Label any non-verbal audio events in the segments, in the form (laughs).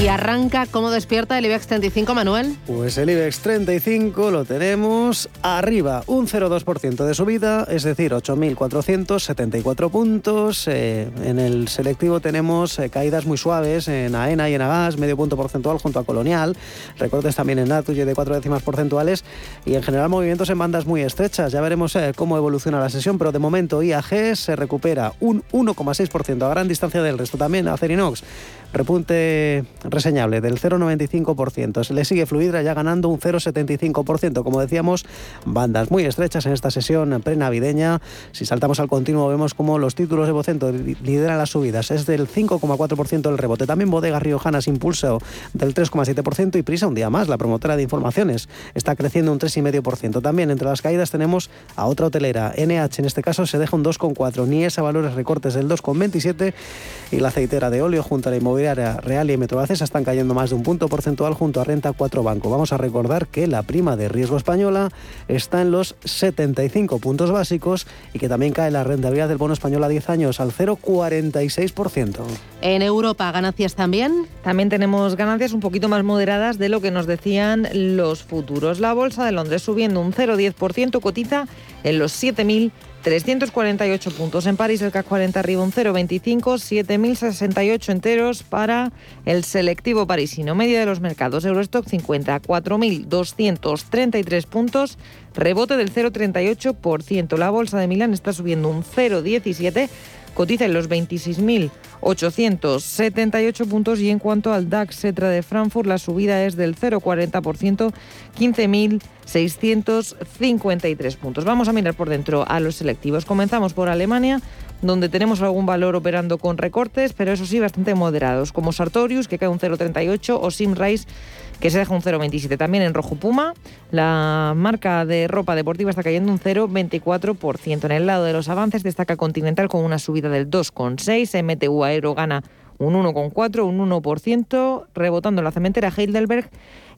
Y arranca, ¿cómo despierta el IBEX 35, Manuel? Pues el IBEX 35 lo tenemos arriba, un 0,2% de subida, es decir, 8.474 puntos. Eh, en el selectivo tenemos eh, caídas muy suaves en AENA y en Agas, medio punto porcentual junto a Colonial, recortes también en Natuye de cuatro décimas porcentuales y en general movimientos en bandas muy estrechas. Ya veremos eh, cómo evoluciona la sesión, pero de momento IAG se recupera un 1,6% a gran distancia del resto. También Acerinox repunte reseñable del 0,95%. Se le sigue Fluidra ya ganando un 0,75%. Como decíamos, bandas muy estrechas en esta sesión prenavideña. Si saltamos al continuo vemos como los títulos de Vocento lideran las subidas. Es del 5,4% el rebote. También Bodega Riojanas impulso del 3,7% y Prisa un día más. La promotora de informaciones está creciendo un 3,5%. También entre las caídas tenemos a otra hotelera, NH en este caso se deja un 2,4. Niesa valores recortes del 2,27 y la aceitera de óleo junto a la inmobiliaria Real y Metrobacesa están cayendo más de un punto porcentual junto a Renta 4 Banco. Vamos a recordar que la prima de riesgo española está en los 75 puntos básicos y que también cae la rentabilidad del bono español a 10 años al 0,46%. En Europa, ¿ganancias también? También tenemos ganancias un poquito más moderadas de lo que nos decían los futuros. La bolsa de Londres subiendo un 0,10%, cotiza en los 7.000 348 puntos. En París el CAC 40 arriba un 0,25, 7.068 enteros para el selectivo parisino. Media de los mercados, Eurostock 50, 4.233 puntos, rebote del 0,38%. La bolsa de Milán está subiendo un 0,17 cotiza en los 26.878 puntos y en cuanto al DAX Cetra de Frankfurt la subida es del 0,40%, 15.653 puntos. Vamos a mirar por dentro a los selectivos. Comenzamos por Alemania donde tenemos algún valor operando con recortes, pero eso sí, bastante moderados, como Sartorius, que cae un 0,38, o Simrise, que se deja un 0,27. También en Rojo Puma, la marca de ropa deportiva está cayendo un 0,24%. En el lado de los avances destaca Continental con una subida del 2,6%, MTU Aero gana un 1,4, un 1%, rebotando la cementera Heidelberg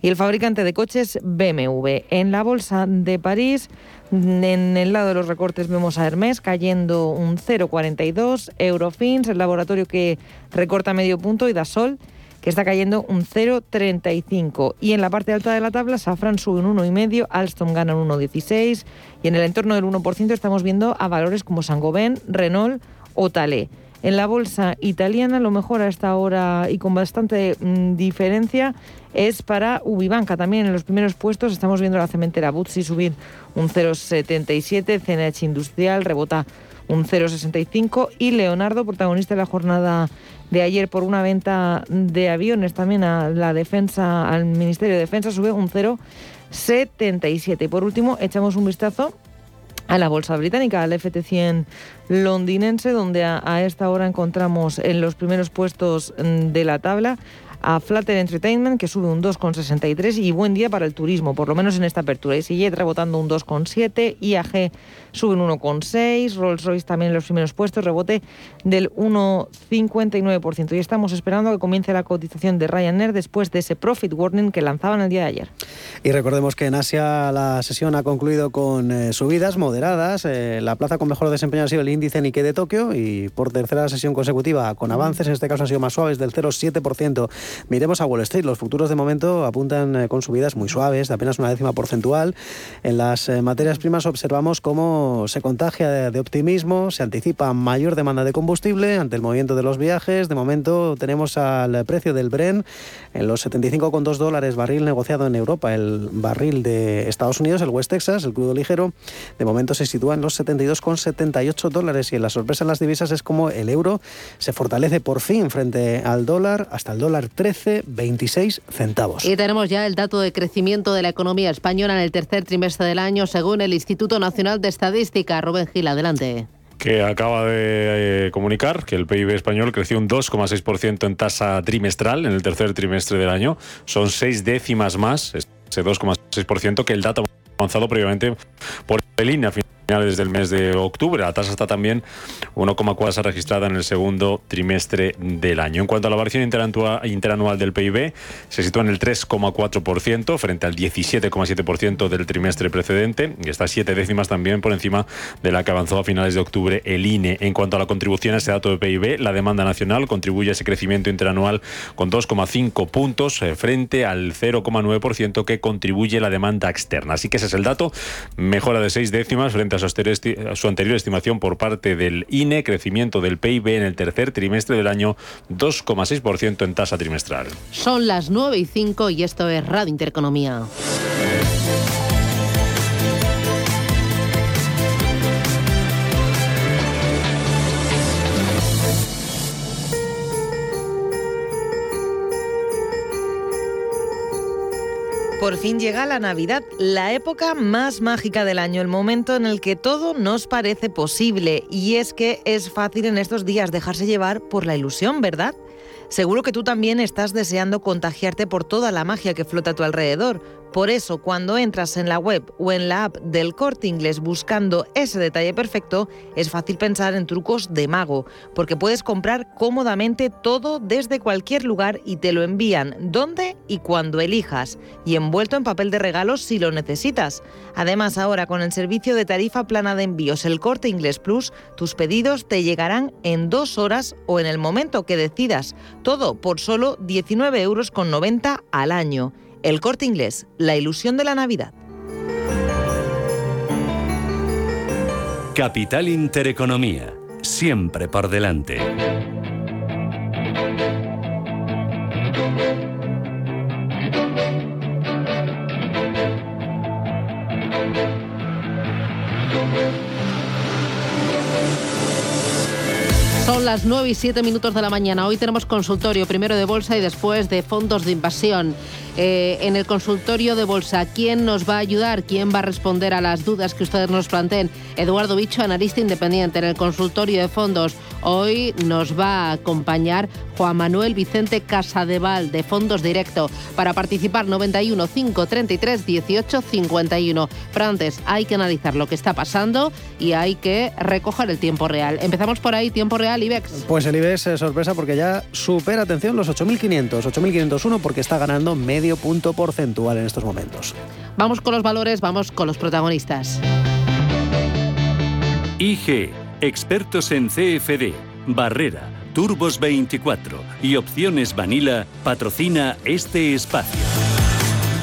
y el fabricante de coches BMW. En la bolsa de París, en el lado de los recortes vemos a Hermes cayendo un 0,42, Eurofins, el laboratorio que recorta medio punto, y Dasol que está cayendo un 0,35. Y en la parte alta de la tabla, Safran sube un 1,5, Alstom gana un 1,16 y en el entorno del 1% estamos viendo a valores como Saint-Gobain, Renault o Talé. En la bolsa italiana, lo mejor a esta hora y con bastante mm, diferencia es para Ubibanca. También en los primeros puestos estamos viendo la cementera Butsi subir un 0,77, CNH Industrial rebota un 0,65 y Leonardo, protagonista de la jornada de ayer por una venta de aviones también a la defensa, al Ministerio de Defensa, sube un 0,77. Y por último, echamos un vistazo a la bolsa británica, al FT100 londinense, donde a, esta hora encontramos en los primeros puestos mm, de la tabla a Flutter Entertainment, que sube un 2,63 y buen día para el turismo, por lo menos en esta apertura. EasyJet rebotando un 2,7, IAG sube un 1,6, Rolls Royce también en los primeros puestos, rebote del 1,59%. Y estamos esperando que comience la cotización de Ryanair después de ese profit warning que lanzaban el día de ayer. Y recordemos que en Asia la sesión ha concluido con eh, subidas moderadas. Eh, la plaza con mejor desempeño ha sido el índice Nikkei de Tokio y por tercera sesión consecutiva con avances, en este caso han sido más suaves del 0,7%. Miremos a Wall Street. Los futuros de momento apuntan eh, con subidas muy suaves, de apenas una décima porcentual. En las eh, materias primas observamos cómo se contagia de optimismo, se anticipa mayor demanda de combustible ante el movimiento de los viajes. De momento tenemos al precio del Bren en los 75,2 dólares barril negociado en Europa. El barril de Estados Unidos, el West Texas, el crudo ligero, de momento se sitúa en los 72,78 dólares. Y la sorpresa en las divisas es como el euro se fortalece por fin frente al dólar hasta el dólar 13,26 centavos. Y tenemos ya el dato de crecimiento de la economía española en el tercer trimestre del año, según el Instituto Nacional de Estadística. Rubén Gil, adelante que acaba de eh, comunicar que el PIB español creció un 2,6% en tasa trimestral en el tercer trimestre del año. Son seis décimas más, ese 2,6%, que el dato avanzado previamente por el INE a desde el mes de octubre. La tasa está también 1,4 registrada en el segundo trimestre del año. En cuanto a la variación interanual del PIB, se sitúa en el 3,4% frente al 17,7% del trimestre precedente y está siete décimas también por encima de la que avanzó a finales de octubre el INE. En cuanto a la contribución a ese dato de PIB, la demanda nacional contribuye a ese crecimiento interanual con 2,5 puntos eh, frente al 0,9% que contribuye la demanda externa. Así que ese es el dato, mejora de seis décimas frente a su anterior estimación por parte del INE, crecimiento del PIB en el tercer trimestre del año 2,6% en tasa trimestral. Son las 9 y 5 y esto es Radio Intereconomía. Por fin llega la Navidad, la época más mágica del año, el momento en el que todo nos parece posible. Y es que es fácil en estos días dejarse llevar por la ilusión, ¿verdad? Seguro que tú también estás deseando contagiarte por toda la magia que flota a tu alrededor. Por eso, cuando entras en la web o en la app del corte inglés buscando ese detalle perfecto, es fácil pensar en trucos de mago, porque puedes comprar cómodamente todo desde cualquier lugar y te lo envían donde y cuando elijas, y envuelto en papel de regalo si lo necesitas. Además, ahora con el servicio de tarifa plana de envíos, el corte inglés Plus, tus pedidos te llegarán en dos horas o en el momento que decidas. Todo por solo 19,90 euros al año. El corte inglés, la ilusión de la Navidad. Capital Intereconomía, siempre por delante. Son las 9 y 7 minutos de la mañana. Hoy tenemos consultorio, primero de bolsa y después de fondos de invasión. Eh, en el consultorio de bolsa, ¿quién nos va a ayudar? ¿Quién va a responder a las dudas que ustedes nos planteen? Eduardo Bicho, analista independiente en el consultorio de fondos. Hoy nos va a acompañar Juan Manuel Vicente Casadeval de Fondos Directo para participar 91 533 18 51. Pero antes hay que analizar lo que está pasando y hay que recoger el tiempo real. Empezamos por ahí, tiempo real, IBEX. Pues el IBEX es sorpresa porque ya supera, atención, los 8.500, 8.501 porque está ganando medio punto porcentual en estos momentos. Vamos con los valores, vamos con los protagonistas. IG Expertos en CFD, Barrera, Turbos 24 y Opciones Vanilla patrocina este espacio.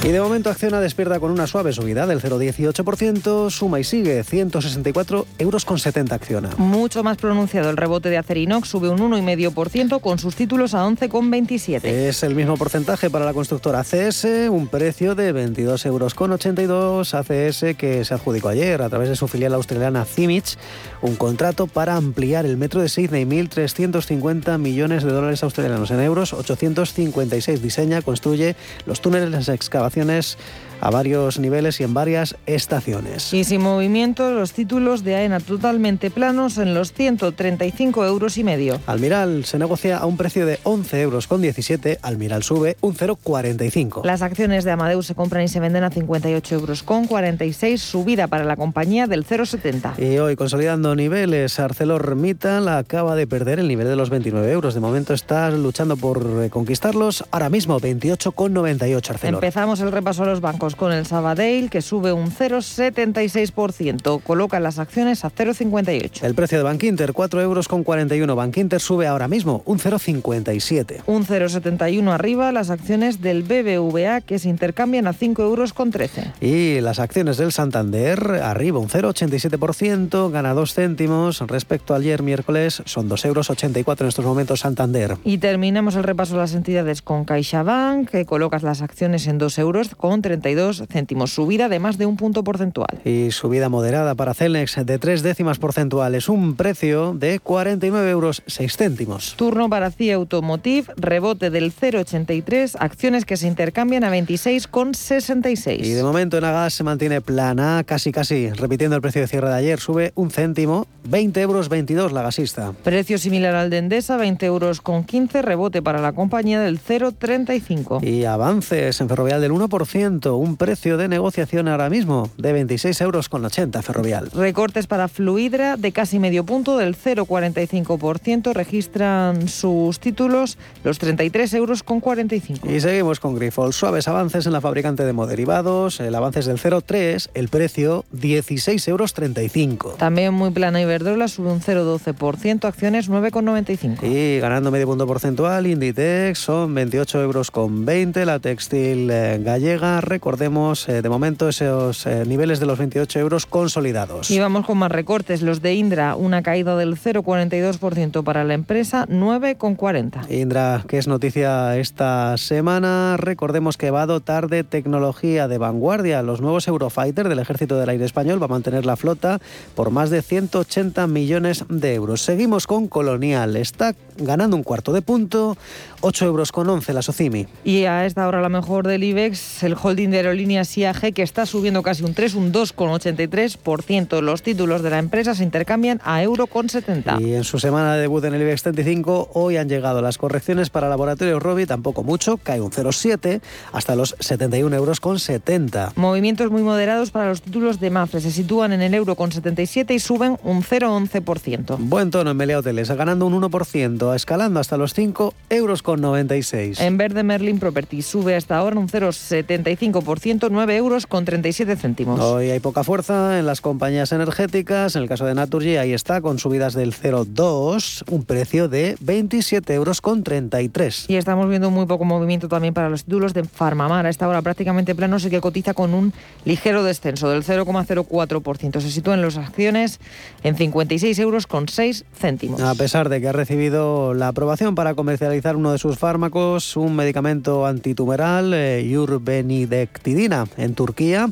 Y de momento Acciona despierta con una suave subida del 0,18%, suma y sigue 164 euros con 70 Acciona. Mucho más pronunciado el rebote de Acerinox, sube un 1,5% con sus títulos a 11,27. Es el mismo porcentaje para la constructora ACS, un precio de 22 euros con 82 ACS que se adjudicó ayer a través de su filial australiana Cimich, un contrato para ampliar el metro de Sydney, 1.350 millones de dólares australianos en euros, 856 diseña, construye los túneles, las excavaciones recomendaciones a varios niveles y en varias estaciones. Y sin movimiento, los títulos de AENA totalmente planos en los 135 euros y medio. Almiral se negocia a un precio de 11 euros con 17, Almiral sube un 0,45. Las acciones de Amadeus se compran y se venden a 58 euros con 46, subida para la compañía del 0,70. Y hoy consolidando niveles, ArcelorMittal acaba de perder el nivel de los 29 euros. De momento está luchando por conquistarlos. Ahora mismo 28,98 Arcelor. Empezamos el repaso a los bancos con el Sabadell, que sube un 0,76%. Coloca las acciones a 0,58. El precio de Bankinter, 4 euros con 41. Bankinter sube ahora mismo un 0,57. Un 0,71 arriba las acciones del BBVA, que se intercambian a 5 euros con 13. Y las acciones del Santander, arriba un 0,87%, gana 2 céntimos. Respecto a ayer miércoles, son 2 euros 84 en estos momentos Santander. Y terminamos el repaso de las entidades con CaixaBank, que colocas las acciones en 2 euros con 32 céntimos, subida de más de un punto porcentual. Y subida moderada para Celnex de tres décimas porcentuales, un precio de 49 euros 6 céntimos. Turno para CIA Automotive, rebote del 0,83, acciones que se intercambian a 26,66. Y de momento en Agas se mantiene plana, casi casi, repitiendo el precio de cierre de ayer, sube un céntimo, 20 euros 22 la gasista. Precio similar al de Endesa, 20 euros con 15, rebote para la compañía del 0,35. Y avances en ferrovial del 1%, Un precio de negociación ahora mismo de 26 euros con 80 ferrovial. Recortes para Fluidra de casi medio punto del 0,45%. Registran sus títulos los 33 euros con 45. Y seguimos con Grifol. Suaves avances en la fabricante de moderivados. El avance es del 0,3. El precio 16 euros 35. También muy plana Iberdrola sube un 0,12%. Acciones 9,95. Y ganando medio punto porcentual, Inditex son 28 euros con 20. La textil eh, gallega, recordemos eh, de momento esos eh, niveles de los 28 euros consolidados. Y vamos con más recortes. Los de Indra, una caída del 0,42% para la empresa, 9,40. Indra, que es noticia esta semana, recordemos que va a dotar de tecnología de vanguardia. Los nuevos Eurofighter del Ejército del Aire Español va a mantener la flota por más de 180 millones de euros. Seguimos con Colonial. Está ganando un cuarto de punto, 8 euros con 11 la Socimi. Y a esta hora la mejor del IBEX, el holding de aerolíneas IAG, que está subiendo casi un 3, un 2,83%. Los títulos de la empresa se intercambian a euro con 70. Y en su semana de debut en el IBEX 35, hoy han llegado las correcciones para Laboratorio Robi, tampoco mucho, cae un 0,7 hasta los 71 euros con 70. Movimientos muy moderados para los títulos de Mafre, se sitúan en el euro con 77 y suben un 0,11%. Buen tono en Melea Hoteles, ganando un 1%, escalando hasta los 5 euros con 96. En verde Merlin Property sube hasta ahora un 0,75%, 9 euros con 37 céntimos. Hoy hay poca fuerza en las compañías energéticas. En el caso de Naturgy, ahí está, con subidas del 0,2, un precio de 27 euros con 33. Y estamos viendo muy poco movimiento también para los títulos de Farmamar. A esta hora prácticamente plano, sí que cotiza con un ligero descenso del 0,04%. Se sitúa en las acciones en 56 euros con 6 céntimos. A pesar de que ha recibido la aprobación para comercializar uno de sus fármacos, un medicamento antitumeral, eh, Urbenidectidina, en Turquía.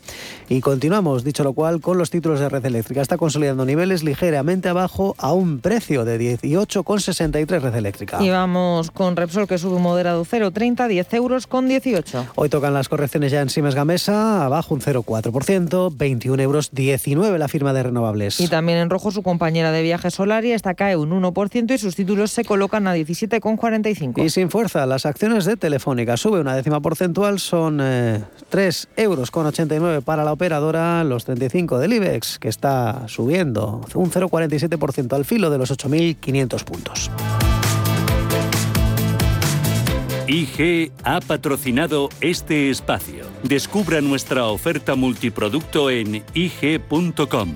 Y continuamos, dicho lo cual, con los títulos de red eléctrica. Está consolidando niveles ligeramente abajo a un precio de 18,63 red eléctrica. Y vamos con Repsol, que sube un moderado 0,30, 10 euros con 18. Hoy tocan las correcciones ya en Siemens Gamesa, abajo un 0,4%, 21 euros 19 la firma de renovables. Y también en rojo su compañera de viajes Solaria, esta cae un 1% y sus títulos se colocan a 17,45. Sin fuerza, las acciones de Telefónica sube una décima porcentual, son eh, 3 euros con 89 para la operadora, los 35 del IBEX, que está subiendo un 0,47% al filo de los 8.500 puntos. IG ha patrocinado este espacio. Descubra nuestra oferta multiproducto en IG.com.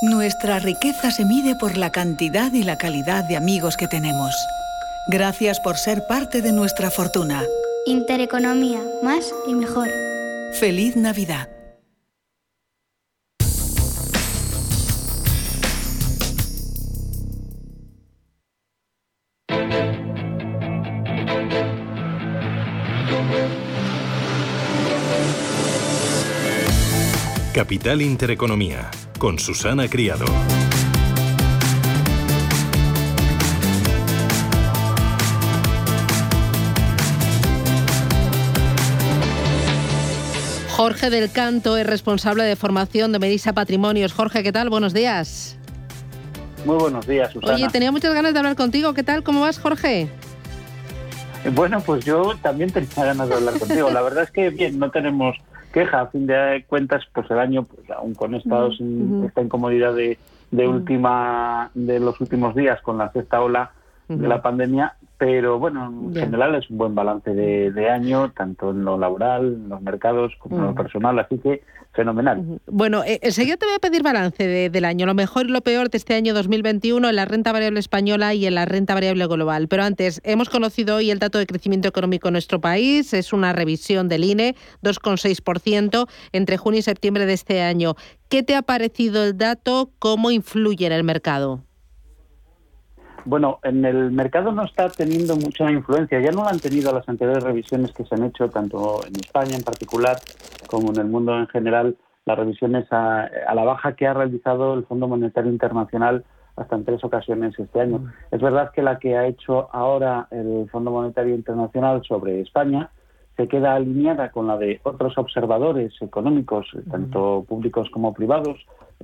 Nuestra riqueza se mide por la cantidad y la calidad de amigos que tenemos. Gracias por ser parte de nuestra fortuna. Intereconomía, más y mejor. Feliz Navidad. Capital Intereconomía, con Susana Criado. Jorge del Canto es responsable de formación de Medisa Patrimonios. Jorge, ¿qué tal? Buenos días. Muy buenos días, Susana. Oye, tenía muchas ganas de hablar contigo. ¿Qué tal? ¿Cómo vas, Jorge? Bueno, pues yo también tenía ganas de hablar contigo. La verdad es que bien, no tenemos queja. A fin de cuentas, pues el año, pues aún con esta, esta incomodidad de, de última de los últimos días con la sexta ola de la pandemia, pero bueno, en general es un buen balance de, año, tanto en lo laboral, en los mercados, como en lo personal, así que fenomenal. Bueno, eh, enseguida te voy a pedir balance del año, lo mejor y lo peor de este año 2021 en la renta variable española y en la renta variable global. Pero antes, hemos conocido hoy el dato de crecimiento económico en nuestro país, es una revisión del INE, 2,6% entre junio y septiembre de este año. ¿Qué te ha parecido el dato? ¿Cómo influye en el mercado? Bueno, en el mercado no está teniendo mucha influencia. Ya no lo han tenido las anteriores revisiones que se han hecho, tanto en España en particular como en el mundo en general, las revisiones a, la baja que ha realizado el Fondo Monetario Internacional hasta en tres ocasiones este año. Mm. Es verdad que la que ha hecho ahora el Fondo Monetario Internacional sobre España se queda alineada con la de otros observadores económicos, mm. tanto públicos como privados,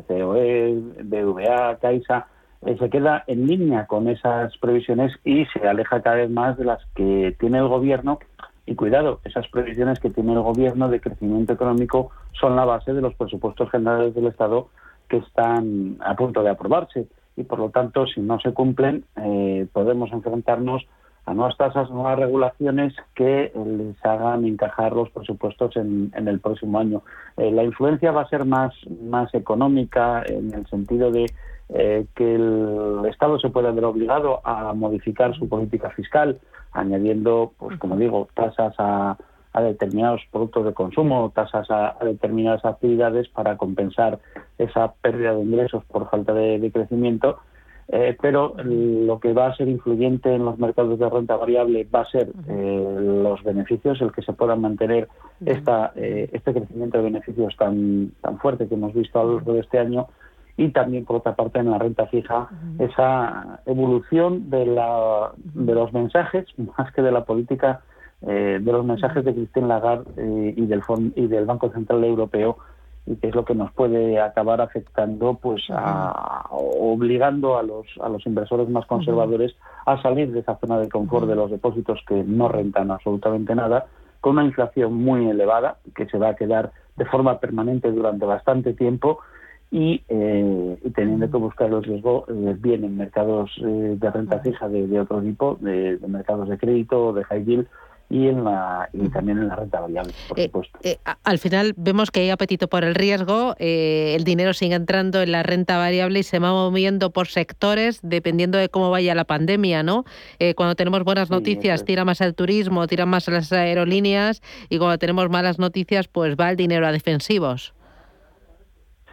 COE, BVA, Caixa, eh, se queda en línea con esas previsiones y se aleja cada vez más de las que tiene el gobierno. Y cuidado, esas previsiones que tiene el gobierno de crecimiento económico son la base de los presupuestos generales del Estado que están a punto de aprobarse. Y por lo tanto, si no se cumplen, eh, podemos enfrentarnos a nuevas tasas, nuevas regulaciones que les hagan encajar los presupuestos en, el próximo año. Eh, la influencia va a ser más, más económica en el sentido de eh, que el Estado se pueda ver obligado a modificar su política fiscal, añadiendo, pues como digo, tasas a, determinados productos de consumo, tasas a, determinadas actividades para compensar esa pérdida de ingresos por falta de, crecimiento. Eh, pero lo que va a ser influyente en los mercados de renta variable va a ser eh, los beneficios, el que se pueda mantener esta, este crecimiento de beneficios tan, tan fuerte que hemos visto a lo largo de este año y también por otra parte en la renta fija esa evolución de, la, de los mensajes más que de la política eh, de los mensajes de Christine Lagarde eh, y del y del Banco Central Europeo y que es lo que nos puede acabar afectando pues a, obligando a los a los inversores más conservadores a salir de esa zona de confort de los depósitos que no rentan absolutamente nada con una inflación muy elevada que se va a quedar de forma permanente durante bastante tiempo y, eh, teniendo que buscar los riesgos eh, bien en mercados eh, de renta fija de, otro tipo, de, mercados de crédito, de high yield y en la y también en la renta variable, por supuesto. al final vemos que hay apetito por el riesgo, el dinero sigue entrando en la renta variable y se va moviendo por sectores dependiendo de cómo vaya la pandemia, ¿no? cuando tenemos buenas noticias tira más el turismo, tira más las aerolíneas y cuando tenemos malas noticias pues va el dinero a defensivos.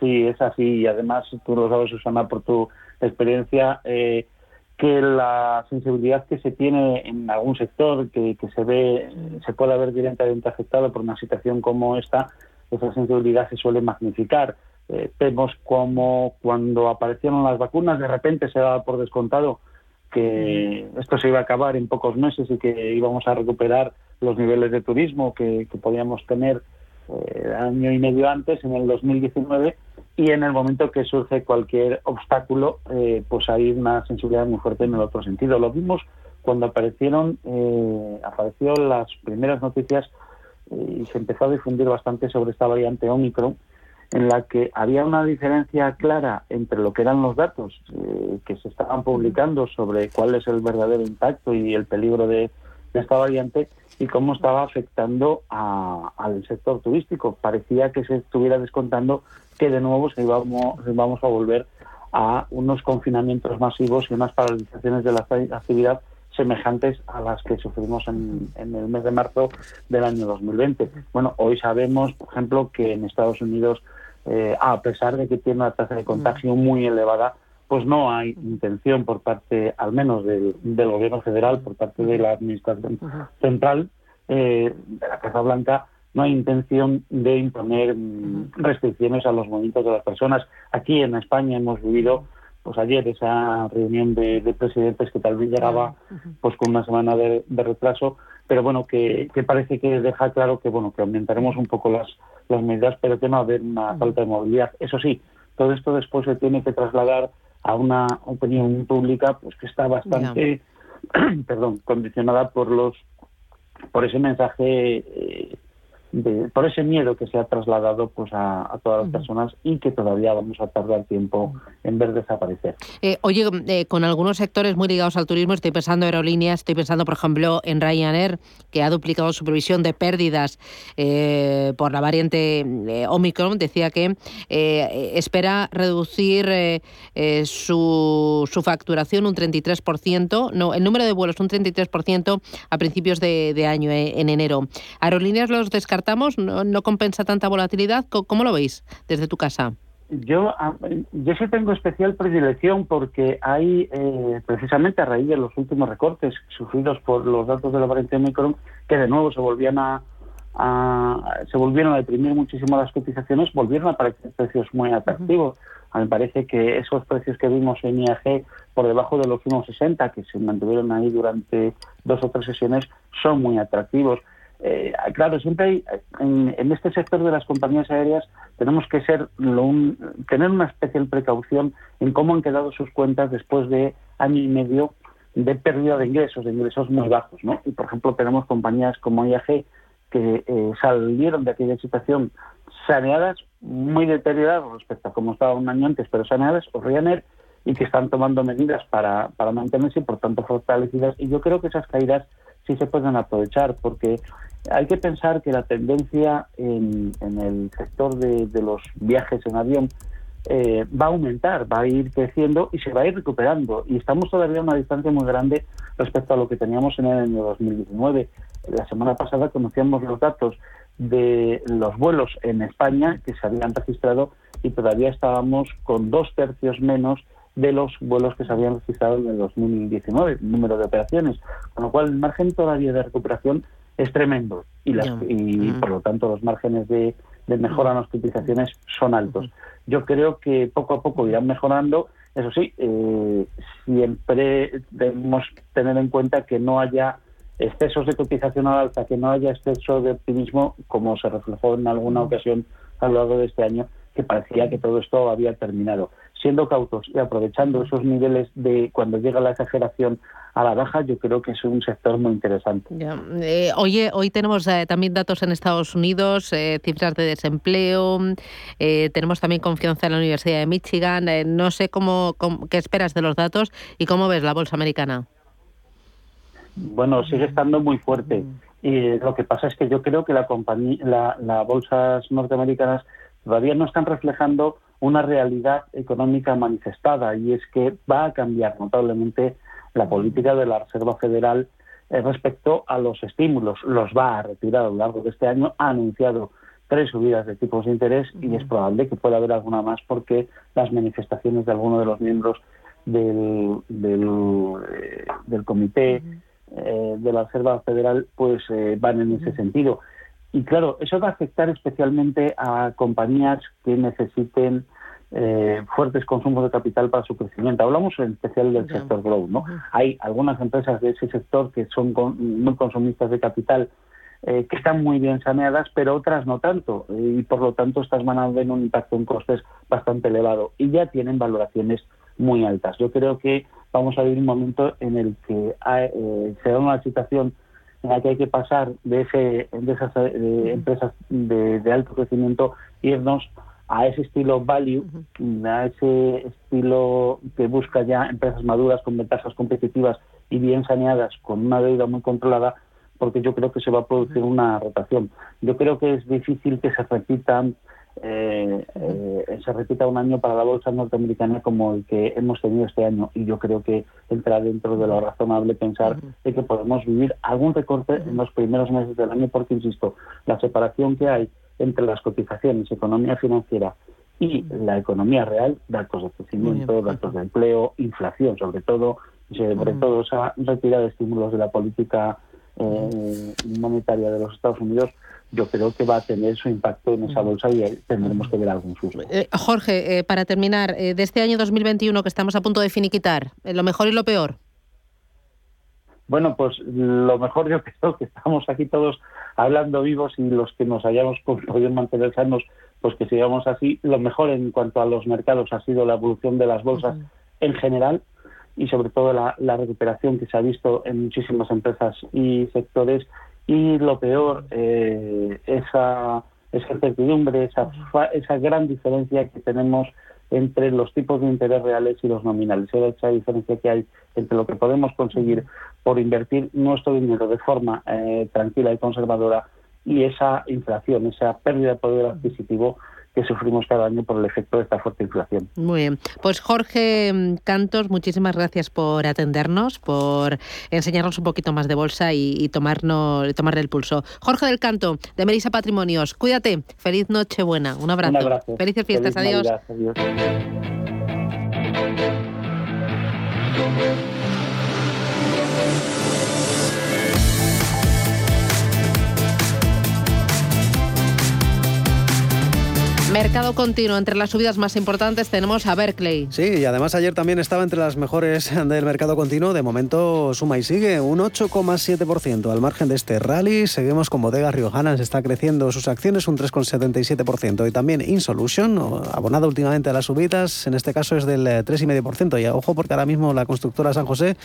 Sí, es así. Y además, tú lo sabes, Susana, por tu experiencia, eh, que la sensibilidad que se tiene en algún sector, que, se ve, se puede ver directamente afectado por una situación como esta, esa sensibilidad se suele magnificar. Eh, vemos como cuando aparecieron las vacunas, de repente se daba por descontado que esto se iba a acabar en pocos meses y que íbamos a recuperar los niveles de turismo que, que podíamos tener eh, año y medio antes, en el 2019, y en el momento que surge cualquier obstáculo, eh, pues hay una sensibilidad muy fuerte en el otro sentido. Lo vimos cuando aparecieron, eh, apareció las primeras noticias eh, y se empezó a difundir bastante sobre esta variante Omicron, en la que había una diferencia clara entre lo que eran los datos eh, que se estaban publicando sobre cuál es el verdadero impacto y el peligro de, esta variante y cómo estaba afectando al sector turístico. Parecía que se estuviera descontando que de nuevo se íbamos, a volver a unos confinamientos masivos y unas paralizaciones de la actividad semejantes a las que sufrimos en, en, el mes de marzo del año 2020. Bueno, hoy sabemos, por ejemplo, que en Estados Unidos eh, a pesar de que tiene una tasa de contagio muy elevada, pues no hay intención por parte, al menos del, gobierno federal, por parte de la administración central eh, de la Casa Blanca, no hay intención de imponer mm, restricciones a los movimientos de las personas. Aquí en España hemos vivido, pues ayer esa reunión de, presidentes que tal vez llegaba pues con una semana de retraso, pero bueno, que, parece que deja claro que bueno que aumentaremos un poco las, las medidas, pero que no va a haber una falta de movilidad. Eso sí, todo esto después se tiene que trasladar a una opinión pública pues que está bastante (clears throat) perdón condicionada por los por ese mensaje eh, por ese miedo que se ha trasladado pues a, todas las personas y que todavía vamos a tardar tiempo en ver desaparecer. Eh, oye, eh, con algunos sectores muy ligados al turismo, estoy pensando en aerolíneas, estoy pensando, por ejemplo, en Ryanair, que ha duplicado su previsión de pérdidas eh, por la variante Omicron. Decía que espera reducir su, su, facturación un 33%, no, el número de vuelos un 33% a principios de, de año, en enero. Aerolíneas los descartados ¿No, compensa tanta volatilidad? ¿Cómo, lo veis desde tu casa? Yo, yo sí tengo especial predilección porque hay, eh, precisamente a raíz de los últimos recortes sufridos por los datos de la variante Omicron, que de nuevo se volvían a, se volvieron a deprimir muchísimo las cotizaciones, volvieron a aparecer precios muy atractivos. A mí me parece que esos precios que vimos en IAG por debajo de los 1,60, que se mantuvieron ahí durante dos o tres sesiones, son muy atractivos. Eh, claro, siempre hay, en, este sector de las compañías aéreas tenemos que ser tener una especial precaución en cómo han quedado sus cuentas después de año y medio de pérdida de ingresos, de ingresos muy bajos. ¿no? Y por ejemplo tenemos compañías como IAG que eh, salieron de aquella situación saneadas, muy deterioradas respecto a cómo estaba un año antes, pero saneadas, o Ryanair, y que están tomando medidas para, para mantenerse y por tanto fortalecidas. Y yo creo que esas caídas sí se pueden aprovechar porque hay que pensar que la tendencia en, el sector de, los viajes en avión eh, va a aumentar, va a ir creciendo y se va a ir recuperando. Y estamos todavía a una distancia muy grande respecto a lo que teníamos en el año 2019. La semana pasada conocíamos los datos de los vuelos en España que se habían registrado y todavía estábamos con dos tercios menos de los vuelos que se habían registrado en el 2019, el número de operaciones, con lo cual el margen todavía de recuperación es tremendo y, y por lo tanto los márgenes de, mejora en las cotizaciones son altos. Yo creo que poco a poco irán mejorando. Eso sí, eh, siempre debemos tener en cuenta que no haya excesos de cotización al alza, que no haya exceso de optimismo, como se reflejó en alguna ocasión a lo largo de este año, que parecía que todo esto había terminado. Siendo cautos y aprovechando esos niveles de cuando llega la exageración a la baja, yo creo que es un sector muy interesante. Eh, oye, hoy tenemos eh, también datos en Estados Unidos, eh, cifras de desempleo, tenemos también confianza en la Universidad de Michigan. no sé cómo, qué esperas de los datos y cómo ves la bolsa americana. Bueno, sigue estando muy fuerte. Y lo que pasa es que yo creo que la compañía, las bolsas norteamericanas todavía no están reflejando una realidad económica manifestada y es que va a cambiar notablemente la política de la Reserva Federal eh, respecto a los estímulos. Los va a retirar a lo largo de este año. Ha anunciado tres subidas de tipos de interés y es probable que pueda haber alguna más porque las manifestaciones de algunos de los miembros del, del, eh, comité eh, de la Reserva Federal pues van en ese sentido. Y claro, eso va a afectar especialmente a compañías que necesiten eh, fuertes consumos de capital para su crecimiento. Hablamos en especial del sector growth, ¿no? Hay algunas empresas de ese sector que son muy consumistas de capital eh, que están muy bien saneadas, pero otras no tanto, y por lo tanto estas van a ver un impacto en costes bastante elevado y ya tienen valoraciones muy altas. Yo creo que vamos a vivir un momento en el que eh, se da una situación en la que hay que pasar de, ese, de esas empresas de, alto crecimiento, irnos a ese estilo value, a ese estilo que busca ya empresas maduras con ventajas competitivas y bien saneadas, con una deuda muy controlada, porque yo creo que se va a producir una rotación. Yo creo que es difícil que se repitan eh, eh, se repita un año para la bolsa norteamericana como el que hemos tenido este año. Y yo creo que entra dentro de lo razonable pensar de que podemos vivir algún recorte en los primeros meses del año porque insisto la separación que hay entre las cotizaciones economía financiera y la economía real datos de crecimiento datos de empleo inflación sobre todo y sobre todo esa retirada de estímulos de la política eh, monetaria de los Estados Unidos, yo creo que va a tener su impacto en esa bolsa y tendremos que ver algún susto. Eh, Jorge, eh, para terminar, de este año 2021 que estamos a punto de finiquitar, lo mejor y lo peor. Bueno, pues lo mejor yo (laughs) creo que estamos aquí todos hablando vivos y los que nos hayamos podido mantener sanos, pues que sigamos así. Lo mejor en cuanto a los mercados ha sido la evolución de las bolsas en general y sobre todo la, recuperación que se ha visto en muchísimas empresas y sectores y lo peor eh, esa esa incertidumbre esa esa gran diferencia que tenemos entre los tipos de interés reales y los nominales. Esa diferencia que hay entre lo que podemos conseguir por invertir nuestro dinero de forma eh, tranquila y conservadora y esa inflación esa pérdida de poder adquisitivo que sufrimos cada año por el efecto de esta fuerte inflación. Muy bien. Pues Jorge mm, Cantos, muchísimas gracias por atendernos, por enseñarnos un poquito más de bolsa y, tomarnos, tomarle el pulso. Jorge del Canto, de Merisa Patrimonios, cuídate. Feliz Nochebuena. Un abrazo. Un abrazo. Felices fiestas. adiós. Mercado continuo. Entre las subidas más importantes tenemos a Berkeley. Sí, y además ayer también estaba entre las mejores del mercado continuo. De momento suma y sigue un 8,7%. Al margen de este rally, seguimos con Bodega Riojanas. Está creciendo sus acciones un 3,77%. Y también Insolution, abonado últimamente a las subidas, en este caso es del 3,5%. Y ojo porque ahora mismo la constructora San José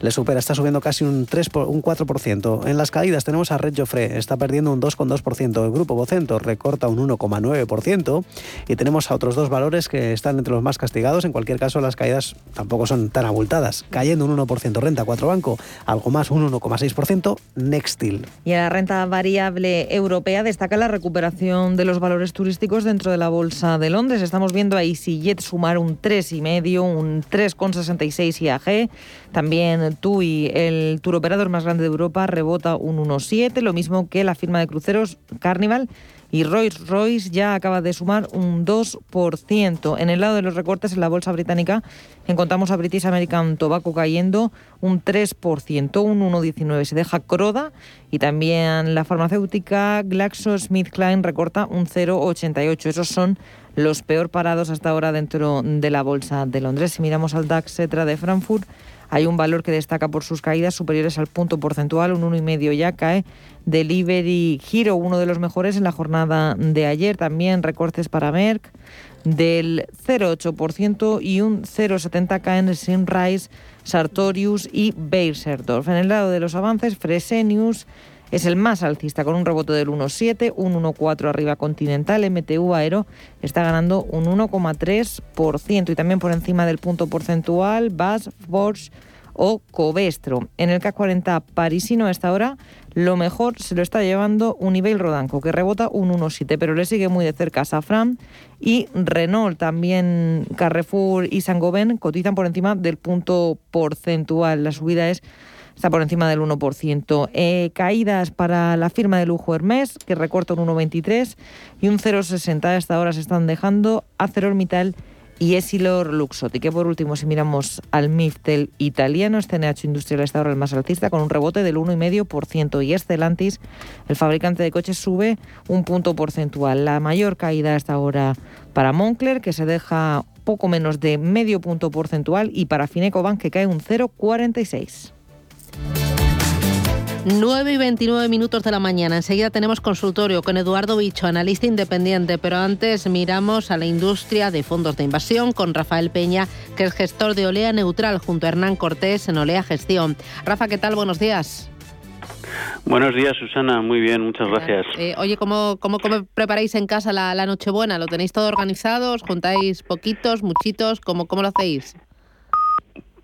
le supera, está subiendo casi un, 3, un 4%. En las caídas tenemos a Red Joffre, está perdiendo un 2,2%. El grupo Vocento recorta un 1,9% y tenemos a otros dos valores que están entre los más castigados. En cualquier caso, las caídas tampoco son tan abultadas. Cayendo un 1% renta 4 banco, algo más un 1,6% Nextil. Y en la renta variable europea destaca la recuperación de los valores turísticos dentro de la bolsa de Londres. Estamos viendo a EasyJet sumar un 3,5, un 3,66 IAG. También TUI, el tour operador más grande de Europa, rebota un 1,7, lo mismo que la firma de cruceros Carnival y Rolls Royce ya acaba de sumar un 2%. En el lado de los recortes en la bolsa británica encontramos a British American Tobacco cayendo un 3%, un 1,19. Se deja Croda y también la farmacéutica GlaxoSmithKline recorta un 0,88. Esos son los peor parados hasta ahora dentro de la bolsa de Londres. Si miramos al DAX Cetra de Frankfurt, hay un valor que destaca por sus caídas superiores al punto porcentual, un 1,5 ya cae. Delivery Hero, uno de los mejores en la jornada de ayer. También recortes para Merck del 0,8% y un 0,70 caen Simrise, Sartorius y Beiserdorf. En el lado de los avances, Fresenius es el más alcista con un rebote del 1,7, un 1,4 arriba Continental, MTU Aero está ganando un 1,3% y también por encima del punto porcentual BAS, Bosch o Covestro. En el K40 parisino a esta hora lo mejor se lo está llevando Unibail Rodanco, que rebota un 1,7, pero le sigue muy de cerca Safran y Renault, también Carrefour y Saint-Gobain cotizan por encima del punto porcentual. La subida es está por encima del 1%. Eh, caídas para la firma de lujo Hermes, que recorta un 1,23 y un 0,60 hasta ahora se están dejando ArcelorMittal y Essilor Luxotti. Que por último, si miramos al Miftel italiano, este NH Industrial está ahora el más alcista con un rebote del 1,5% y Stellantis, el fabricante de coches, sube un punto porcentual. La mayor caída hasta ahora para Moncler, que se deja poco menos de medio punto porcentual y para Finecobank que cae un 0,46. 9 y 29 minutos de la mañana. Enseguida tenemos consultorio con Eduardo Bicho, analista independiente. Pero antes miramos a la industria de fondos de inversión con Rafael Peña, que es gestor de Olea Neutral, junto a Hernán Cortés en Olea Gestión. Rafa, ¿qué tal? Buenos días. Buenos días, Susana. Muy bien, muchas gracias. Eh, oye, ¿cómo, cómo, preparáis en casa la, Nochebuena? ¿Lo tenéis todo organizado? ¿Os juntáis poquitos, muchitos? ¿Cómo, cómo lo hacéis?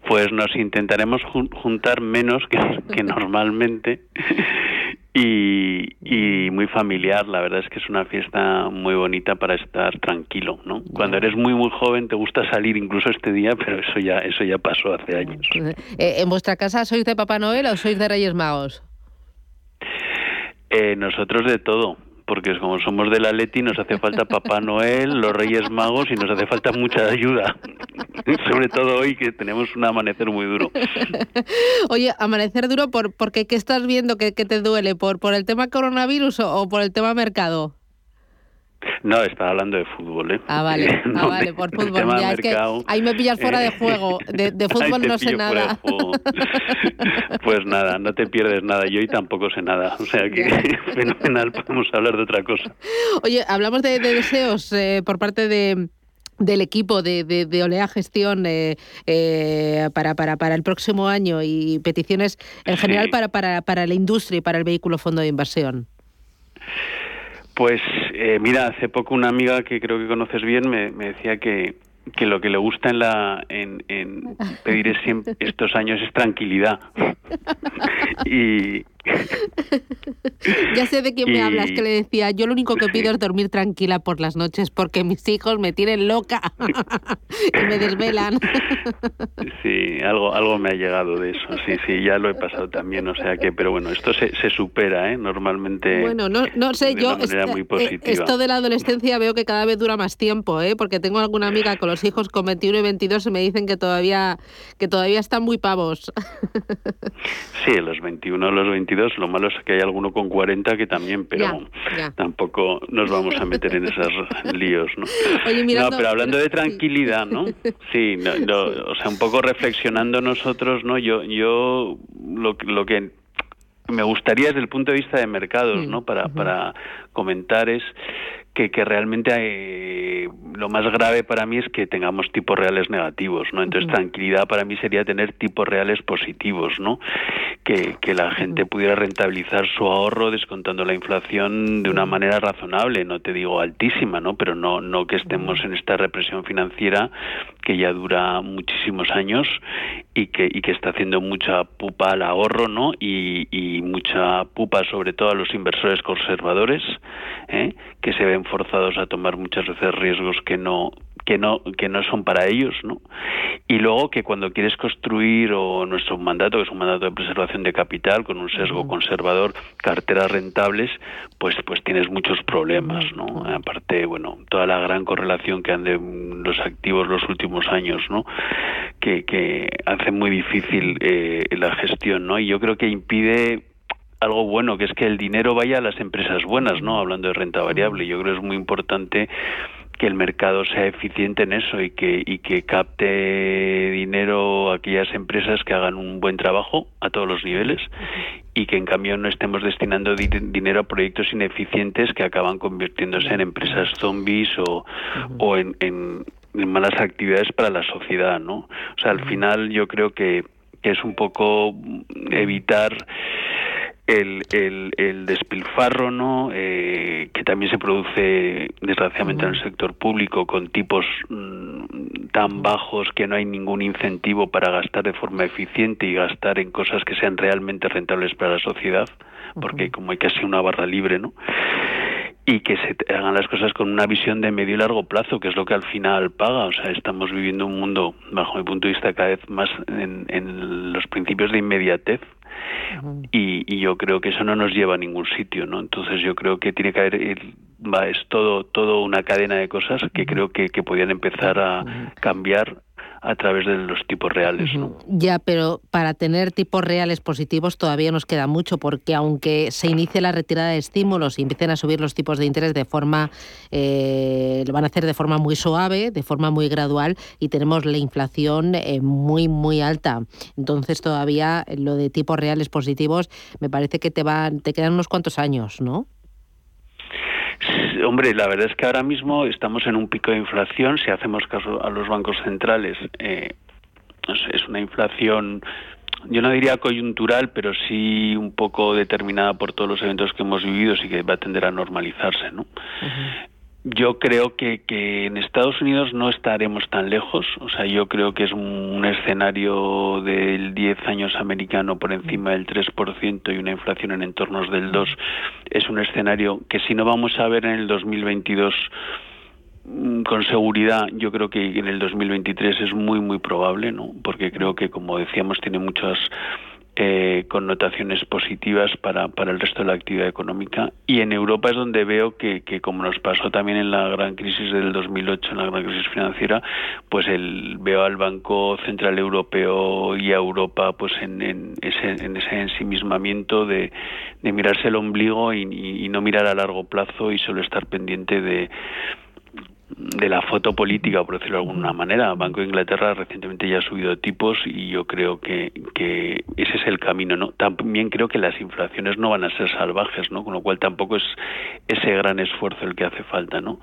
Pues nos intentaremos juntar menos que, (laughs) normalmente (laughs) y, y, muy familiar. La verdad es que es una fiesta muy bonita para estar tranquilo, ¿no? Cuando eres muy muy joven te gusta salir incluso este día, pero eso ya eso ya pasó hace años. Eh, ¿En vuestra casa sois de Papá Noel o sois de Reyes Magos? Eh, nosotros de todo porque como somos de la Leti nos hace falta Papá Noel, los Reyes Magos y nos hace falta mucha ayuda. (laughs) Sobre todo hoy que tenemos un amanecer muy duro. Oye, amanecer duro, por, porque ¿qué estás viendo que, te duele? ¿Por, ¿Por el tema coronavirus o por el tema mercado? No, estaba hablando de fútbol, ¿eh? Ah, vale, (laughs) ah, vale por fútbol. Ya, es que ahí me pillas fuera de juego. De, (laughs) fútbol no sé nada. (laughs) pues nada, no te pierdes nada. Yo hoy tampoco sé nada. O sea que fenomenal, podemos hablar de otra cosa. Oye, hablamos de, deseos eh, por parte de del equipo de, de, Olea Gestión eh, eh, para, para, para el próximo año y peticiones en general para, para, para la industria y para el vehículo fondo de inversión. Pues eh, mira, hace poco una amiga que creo que conoces bien me, decía que, que lo que le gusta en la en, en pedir siempre estos años es tranquilidad. (laughs) Y ya sé de quién me hablas que le decía yo lo único que pido es dormir tranquila por las noches porque mis hijos me tienen loca (laughs) y me desvelan (laughs) sí algo algo me ha llegado de eso. Sí sí ya lo he pasado también o sea que pero bueno esto se, se supera eh normalmente bueno no no sé yo eh, esto de la adolescencia veo que cada vez dura más tiempo eh porque tengo alguna amiga con los hijos con 21 y 22 me dicen que todavía que todavía están muy pavos. Sí, los 21, los 22, lo malo es que hay alguno con 40 que también, pero tampoco nos vamos a meter en esos (laughs) líos, ¿no? No, pero hablando de tranquilidad, (laughs) ¿no? Sí, o sea, un poco reflexionando nosotros, ¿no? Yo yo lo, lo que me gustaría desde el punto de vista de mercados, ¿no? Para, para comentar es que, que realmente hay, lo más grave para mí es que tengamos tipos reales negativos, ¿no? Entonces, tranquilidad para mí sería tener tipos reales positivos, ¿no? Que, que la gente pudiera rentabilizar su ahorro descontando la inflación de una manera razonable, no te digo altísima, ¿no? Pero no, no que estemos en esta represión financiera que ya dura muchísimos años y que, y que está haciendo mucha pupa al ahorro, ¿no? Y, mucha pupa sobre todo a los inversores conservadores, ¿eh? que se ven forzados a tomar muchas veces riesgos que no que no que no son para ellos no y luego que cuando quieres construir o nuestro mandato que es un mandato de preservación de capital con un sesgo conservador carteras rentables pues pues tienes muchos problemas no aparte bueno toda la gran correlación que han de los activos los últimos años no que, que hace muy difícil eh, la gestión no y yo creo que impide algo bueno, que es que el dinero vaya a las empresas buenas, ¿no? Hablando de renta variable, yo creo que es muy importante que el mercado sea eficiente en eso y que y que capte dinero a aquellas empresas que hagan un buen trabajo a todos los niveles y que en cambio no estemos destinando dinero a proyectos ineficientes que acaban convirtiéndose en empresas zombies o, o en, en, malas actividades para la sociedad, ¿no? O sea, al final yo creo que, que es un poco evitar el, el, el despilfarro no eh, que también se produce desgraciadamente en el sector público con tipos mm, tan bajos que no hay ningún incentivo para gastar de forma eficiente y gastar en cosas que sean realmente rentables para la sociedad porque como hay casi una barra libre no y que se hagan las cosas con una visión de medio y largo plazo, que es lo que al final paga. O sea, estamos viviendo un mundo, bajo mi punto de vista, cada vez más en, en los principios de inmediatez, y, yo creo que eso no nos lleva a ningún sitio, ¿no? Entonces yo creo que tiene que haber, es todo, todo una cadena de cosas que creo que, que podían empezar a cambiar a través de los tipos reales. Ya, pero para tener tipos reales positivos todavía nos queda mucho, porque aunque se inicie la retirada de estímulos y empiecen a subir los tipos de interés de forma, eh, lo van a hacer de forma muy suave, de forma muy gradual, y tenemos la inflación eh, muy, muy alta. Entonces todavía lo de tipos reales positivos me parece que te, van, te quedan unos cuantos años, ¿no? Hombre, la verdad es que ahora mismo estamos en un pico de inflación. Si hacemos caso a los bancos centrales, eh, es una inflación, yo no diría coyuntural, pero sí un poco determinada por todos los eventos que hemos vivido y que va a tender a normalizarse. ¿no? Yo creo que, que, en Estados Unidos no estaremos tan lejos. O sea, yo creo que es un, escenario del 10 años americano por encima del 3% y una inflación en entornos del 2. Es un escenario que si no vamos a ver en el 2022 mm, con seguridad, yo creo que en el 2023 es muy, muy probable, ¿no? Porque creo que, como decíamos, tiene muchas eh, connotaciones positivas para, para el resto de la actividad económica. Y en Europa es donde veo que, que, como nos pasó también en la gran crisis del 2008, en la gran crisis financiera, pues el, veo al Banco Central Europeo y a Europa pues en, en ese, en ese ensimismamiento de, de mirarse el ombligo y, y no mirar a largo plazo y solo estar pendiente de de la foto política, por decirlo de alguna manera. Banco de Inglaterra recientemente ya ha subido tipos y yo creo que, que ese es el camino. ¿no? También creo que las inflaciones no van a ser salvajes, ¿no? con lo cual tampoco es ese gran esfuerzo el que hace falta. ¿no?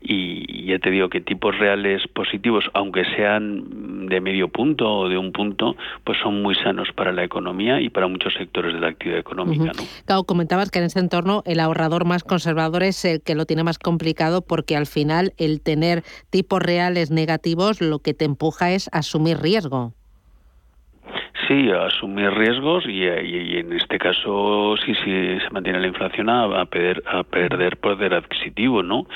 Y ya te digo que tipos reales positivos, aunque sean de medio punto o de un punto, pues son muy sanos para la economía y para muchos sectores de la actividad económica. ¿no? comentabas que en ese entorno el ahorrador más conservador es el que lo tiene más complicado porque al final el tener tipos reales negativos lo que te empuja es asumir riesgo. Sí, asumir riesgos y, en este caso, si se mantiene la inflación, a, a, perder, a perder poder adquisitivo, ¿no?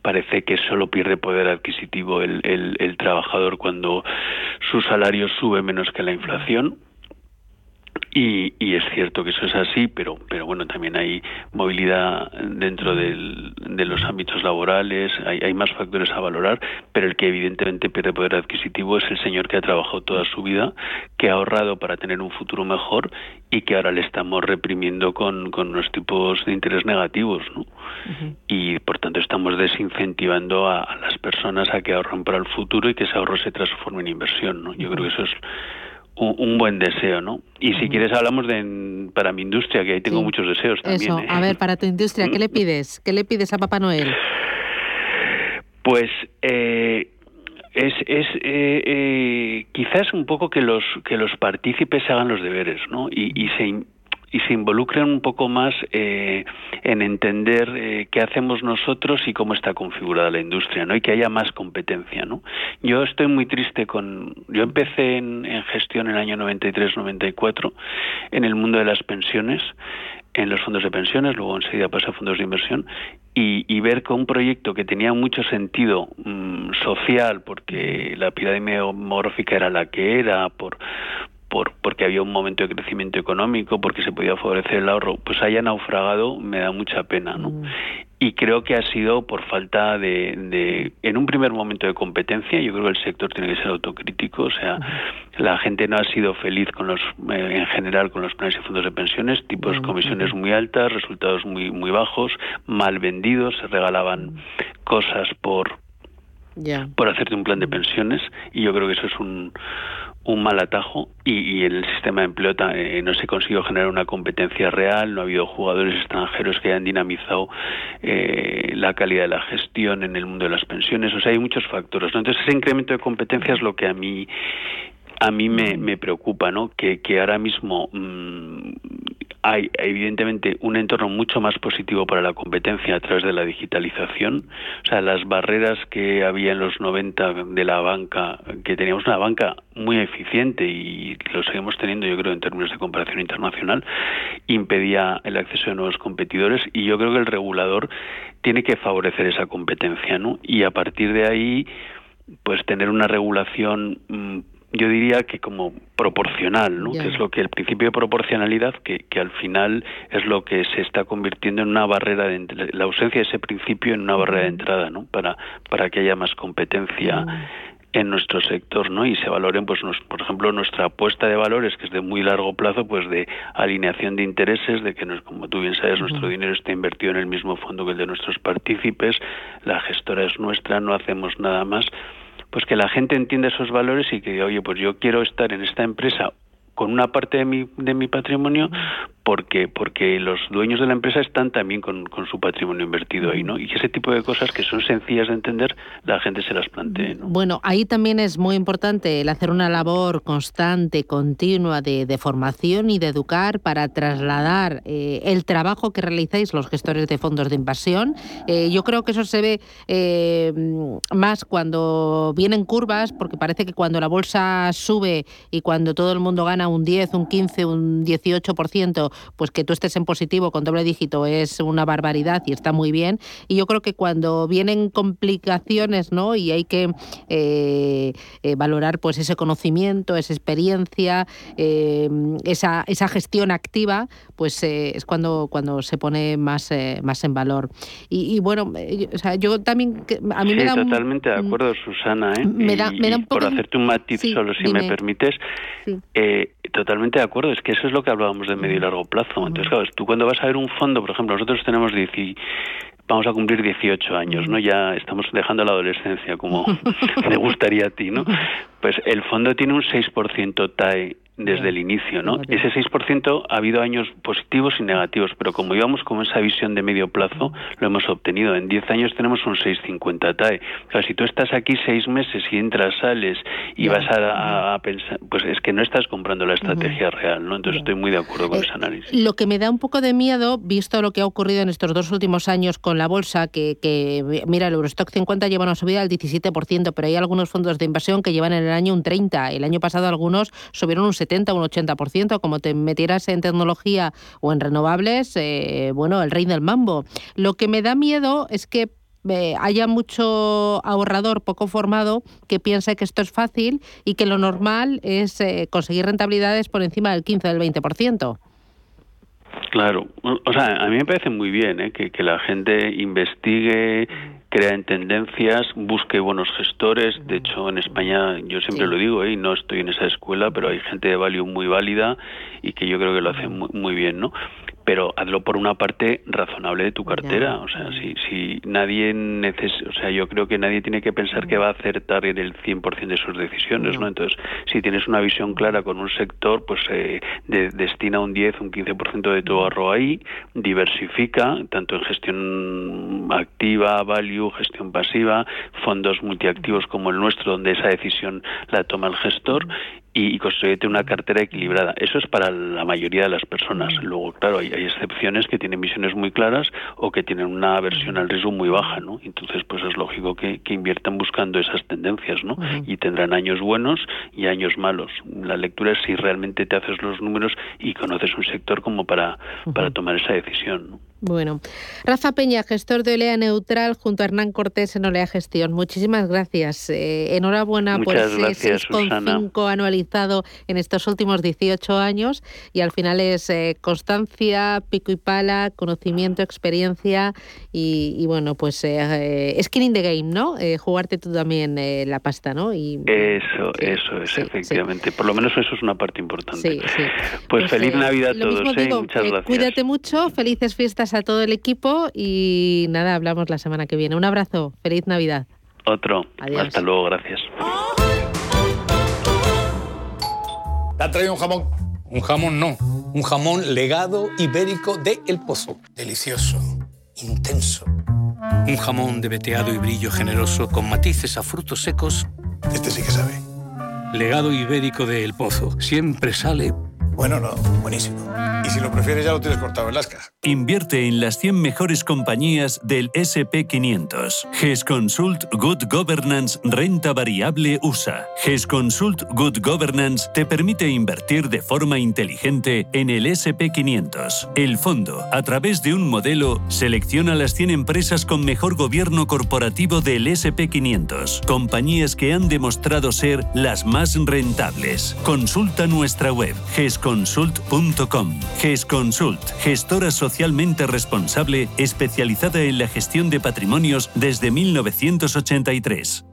Parece que solo pierde poder adquisitivo el, el, el trabajador cuando su salario sube menos que la inflación y, y, es cierto que eso es así, pero, pero bueno, también hay movilidad dentro del, de los ámbitos laborales, hay, hay, más factores a valorar, pero el que evidentemente pierde poder adquisitivo es el señor que ha trabajado toda su vida, que ha ahorrado para tener un futuro mejor y que ahora le estamos reprimiendo con, con los tipos de interés negativos, ¿no? Y por tanto estamos desincentivando a, a, las personas a que ahorren para el futuro y que ese ahorro se transforme en inversión, ¿no? Yo creo que eso es un, buen deseo, ¿no? Y si quieres hablamos de para mi industria, que ahí tengo muchos deseos también. Eso, ¿eh? a ver, para tu industria, ¿qué le (laughs) pides? ¿Qué le pides a Papá Noel? Pues eh, es, es eh, eh, quizás un poco que los que los partícipes hagan los deberes, ¿no? Y, y se y se involucren un poco más eh, en entender eh, qué hacemos nosotros y cómo está configurada la industria, ¿no? Y que haya más competencia, ¿no? Yo estoy muy triste con... Yo empecé en, en gestión en el año 93-94 en el mundo de las pensiones en los fondos de pensiones, luego enseguida pasé a fondos de inversión, y, y, ver que un proyecto que tenía mucho sentido mmm, social, porque la pirámide demográfica era la que era, por, por, porque había un momento de crecimiento económico, porque se podía favorecer el ahorro, pues haya naufragado, me da mucha pena, ¿no? Mm. Y creo que ha sido por falta de, de, en un primer momento de competencia, yo creo que el sector tiene que ser autocrítico, o sea, mm. la gente no ha sido feliz con los, eh, en general con los planes y fondos de pensiones, tipos mm. comisiones muy altas, resultados muy, muy bajos, mal vendidos, se regalaban cosas por, yeah. por hacerte un plan de pensiones, y yo creo que eso es un un mal atajo y, y, en el sistema de empleo eh, no se consiguió generar una competencia real, no ha habido jugadores extranjeros que hayan dinamizado eh, la calidad de la gestión en el mundo de las pensiones, o sea, hay muchos factores. Entonces, ese incremento de competencia es lo que a mí a mí me, me preocupa, ¿no? Que, que ahora mismo mmm, hay evidentemente un entorno mucho más positivo para la competencia a través de la digitalización. O sea, las barreras que había en los 90 de la banca, que teníamos una banca muy eficiente y lo seguimos teniendo, yo creo, en términos de comparación internacional, impedía el acceso de nuevos competidores y yo creo que el regulador tiene que favorecer esa competencia, ¿no? Y a partir de ahí, pues tener una regulación mm, yo diría que como proporcional, ¿no? que es lo que el principio de proporcionalidad, que, que, al final es lo que se está convirtiendo en una barrera, de, la ausencia de ese principio en una barrera de entrada, ¿no? para, para que haya más competencia en nuestro sector, ¿no? Y se valoren, pues, por ejemplo, nuestra apuesta de valores, que es de muy largo plazo, pues de alineación de intereses, de que, como tú bien sabes, nuestro dinero está invertido en el mismo fondo que el de nuestros partícipes, la gestora es nuestra, no hacemos nada más pues que la gente entienda esos valores y que oye pues yo quiero estar en esta empresa con una parte de mi, de mi patrimonio porque porque los dueños de la empresa están también con, su patrimonio invertido ahí, ¿no? Y ese tipo de cosas que son sencillas de entender, la gente se las plantee, Bueno, ahí también es muy importante el hacer una labor constante, continua de, formación y de educar para trasladar eh, el trabajo que realizáis los gestores de fondos de inversión. Eh, yo creo que eso se ve eh, más cuando vienen curvas, porque parece que cuando la bolsa sube y cuando todo el mundo gana un 10, un 15, un 18%, pues que tú estés en positivo con doble dígito es una barbaridad y está muy bien. Y yo creo que cuando vienen complicaciones, ¿no? Y hay que eh, eh, valorar pues ese conocimiento, esa experiencia, eh, esa, esa gestión activa, pues es cuando, cuando se pone más, más en valor. Y, bueno, o sea, yo también a mí me da totalmente de acuerdo, Susana. Me da, me da un poco... Por hacerte un matiz solo, si me permites, totalmente de acuerdo. Es que eso es lo que hablábamos de medio y largo plazo. Entonces, claro, tú cuando vas a ver un fondo, por ejemplo, nosotros tenemos vamos a cumplir 18 años, ¿no? Ya estamos dejando la adolescencia, como (laughs) te gustaría a ti, ¿no? (laughs) Pues el fondo tiene un 6% TAE desde el inicio, ¿no? Ese 6% ha habido años positivos y negativos, pero como íbamos con esa visión de medio plazo, lo hemos obtenido. En 10 años tenemos un 6,50 TAE. Claro, si tú estás aquí seis meses y entras, sales y vas a, pensar, pues es que no estás comprando la estrategia real, ¿no? Entonces estoy muy de acuerdo con eh, ese análisis. Lo que me da un poco de miedo, visto lo que ha ocurrido en estos dos últimos años con la bolsa, que, que mira, el Eurostock 50 lleva una subida del 17%, pero hay algunos fondos de inversión que llevan en el año un 30%. El año pasado algunos subieron un 70 o un 80%, como te metieras en tecnología o en renovables, eh, bueno, el rey del mambo. Lo que me da miedo es que eh, haya mucho ahorrador poco formado que piense que esto es fácil y que lo normal es eh, conseguir rentabilidades por encima del 15 o del 20%. Claro, o sea, a mí me parece muy bien que, que la gente investigue, crea en tendencias, busque buenos gestores. De hecho, en España, yo siempre lo digo, ¿eh? no estoy en esa escuela, pero hay gente de value muy válida y que yo creo que lo hace muy, muy bien, ¿no? Pero hazlo por una parte razonable de tu cartera. O sea, si, si nadie neces o sea, yo creo que nadie tiene que pensar que va a acertar el 100% de sus decisiones, ¿no? Entonces, si tienes una visión clara con un sector, pues eh, destina un 10, un 15% de tu ahorro ahí, diversifica, tanto en gestión activa, value, gestión pasiva, fondos multiactivos como el nuestro, donde esa decisión la toma el gestor, y, construyete una cartera equilibrada. Eso es para la mayoría de las personas. Luego, claro, hay, excepciones que tienen visiones muy claras o que tienen una aversión al riesgo muy baja, ¿no? Entonces, pues es lógico que, inviertan buscando esas tendencias, ¿no? Y tendrán años buenos y años malos. La lectura es si realmente te haces los números y conoces un sector como para, para tomar esa decisión, ¿no? Bueno, Rafa Peña, gestor de Olea Neutral, junto a Hernán Cortés en Olea Gestión. Muchísimas gracias. Eh, enhorabuena por ese 6,5 anualizado en estos últimos 18 años y al final es eh, constancia, pico y pala, conocimiento, experiencia y, bueno, pues eh, skin in the game, ¿no? jugarte tú también la pasta, ¿no? Y, eso, eso es, efectivamente. Por lo menos eso es una parte importante. Pues, pues, feliz Navidad a todos. muchas gracias. Cuídate mucho, felices fiestas a todo el equipo y nada, hablamos la semana que viene. Un abrazo, feliz Navidad. Otro. Hasta luego, gracias. ¿Te ha traído un jamón? Un jamón no, un jamón legado ibérico de El Pozo. Delicioso, intenso. Un jamón de veteado y brillo generoso con matices a frutos secos. Este sí que sabe. Legado ibérico de El Pozo. Siempre sale bueno, no, buenísimo. Y si lo prefieres ya lo tienes cortado en Lasca. Invierte en las 100 mejores compañías del SP500. GES Consult Good Governance Renta Variable USA. GES Consult Good Governance te permite invertir de forma inteligente en el SP500. El fondo, a través de un modelo, selecciona las 100 empresas con mejor gobierno corporativo del SP500. Compañías que han demostrado ser las más rentables. Consulta nuestra web gesconsult.com. GESConsult, gestora socialmente responsable especializada en la gestión de patrimonios desde 1983.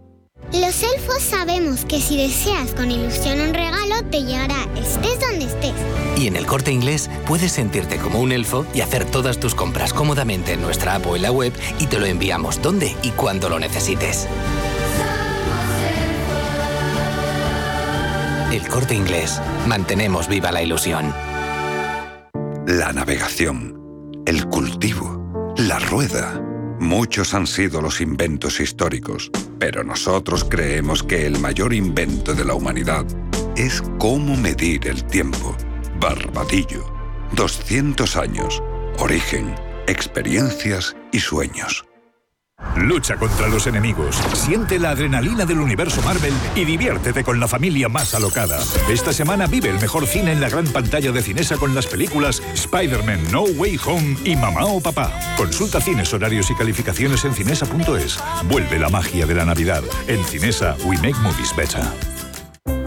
Los elfos sabemos que si deseas con ilusión un regalo, te llegará estés donde estés. Y en el corte inglés puedes sentirte como un elfo y hacer todas tus compras cómodamente en nuestra app o en la web y te lo enviamos donde y cuando lo necesites. El corte inglés. Mantenemos viva la ilusión. La navegación, el cultivo, la rueda. Muchos han sido los inventos históricos, pero nosotros creemos que el mayor invento de la humanidad es cómo medir el tiempo. Barbadillo. 200 años. Origen, experiencias y sueños. Lucha contra los enemigos, siente la adrenalina del universo Marvel y diviértete con la familia más alocada. Esta semana vive el mejor cine en la gran pantalla de Cinesa con las películas Spider-Man No Way Home y Mamá o Papá. Consulta cines, horarios y calificaciones en cinesa.es. Vuelve la magia de la Navidad. En Cinesa, we make movies better.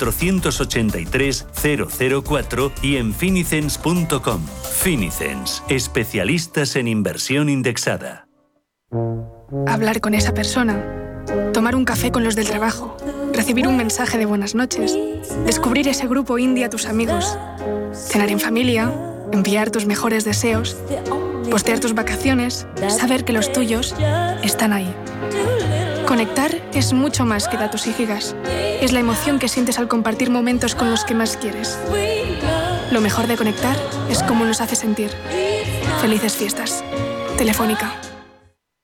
483 004 y en finicens.com. Finicens, especialistas en inversión indexada. Hablar con esa persona, tomar un café con los del trabajo, recibir un mensaje de buenas noches, descubrir ese grupo indie a tus amigos, cenar en familia, enviar tus mejores deseos, postear tus vacaciones, saber que los tuyos están ahí. Conectar es mucho más que datos y gigas. Es la emoción que sientes al compartir momentos con los que más quieres. Lo mejor de conectar es cómo nos hace sentir. Felices fiestas. Telefónica.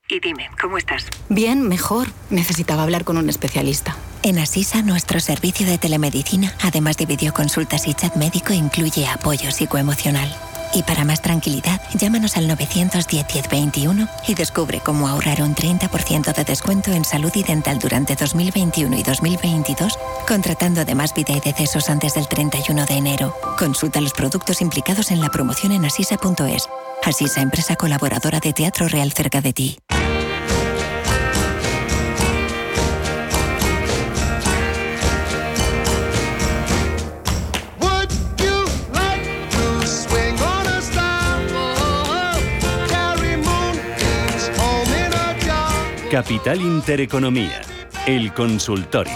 Y dime, ¿cómo estás? Bien, mejor. Necesitaba hablar con un especialista. En Asisa, nuestro servicio de telemedicina, además de videoconsultas y chat médico, incluye apoyo psicoemocional. Y para más tranquilidad, llámanos al 910-1021 y descubre cómo ahorrar un 30% de descuento en salud y dental durante 2021 y 2022, contratando además vida y decesos antes del 31 de enero. Consulta los productos implicados en la promoción en asisa.es. Asisa, empresa colaboradora de Teatro Real cerca de ti. Capital Intereconomía, el consultorio.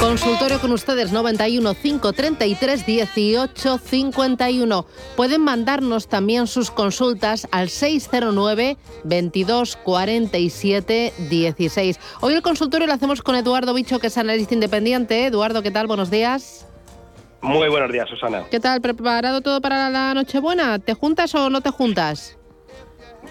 Consultorio con ustedes 91 533 18 51. Pueden mandarnos también sus consultas al 609 22 47 16. Hoy el consultorio lo hacemos con Eduardo Bicho, que es analista independiente. Eduardo, ¿qué tal? Buenos días. Muy buenos días, Susana. ¿Qué tal? ¿Preparado todo para la Nochebuena? ¿Te juntas o no te juntas?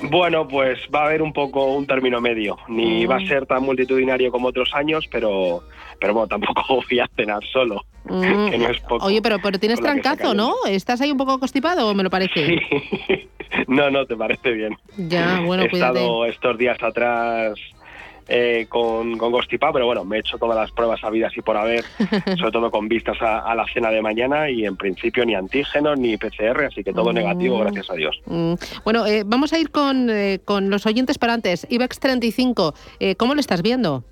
Bueno, pues va a haber un poco un término medio. Ni va a mm. ser tan multitudinario como otros años, pero, pero bueno, tampoco (laughs) voy a cenar solo. Mm. Que no es poco Oye, pero, pero tienes trancazo, ¿no? ¿Estás ahí un poco constipado o me lo parece? Sí. (laughs) no, no, te parece bien. Ya, bueno, He estado estos días atrás eh, con, con pero bueno, me he hecho todas las pruebas habidas y por haber, (laughs) sobre todo con vistas a, la cena de mañana y en principio ni antígenos ni PCR, así que todo negativo, mm. gracias a Dios. Mm. Bueno, eh, vamos a ir con, eh, con los oyentes para antes. IBEX 35, ¿cómo lo estás viendo?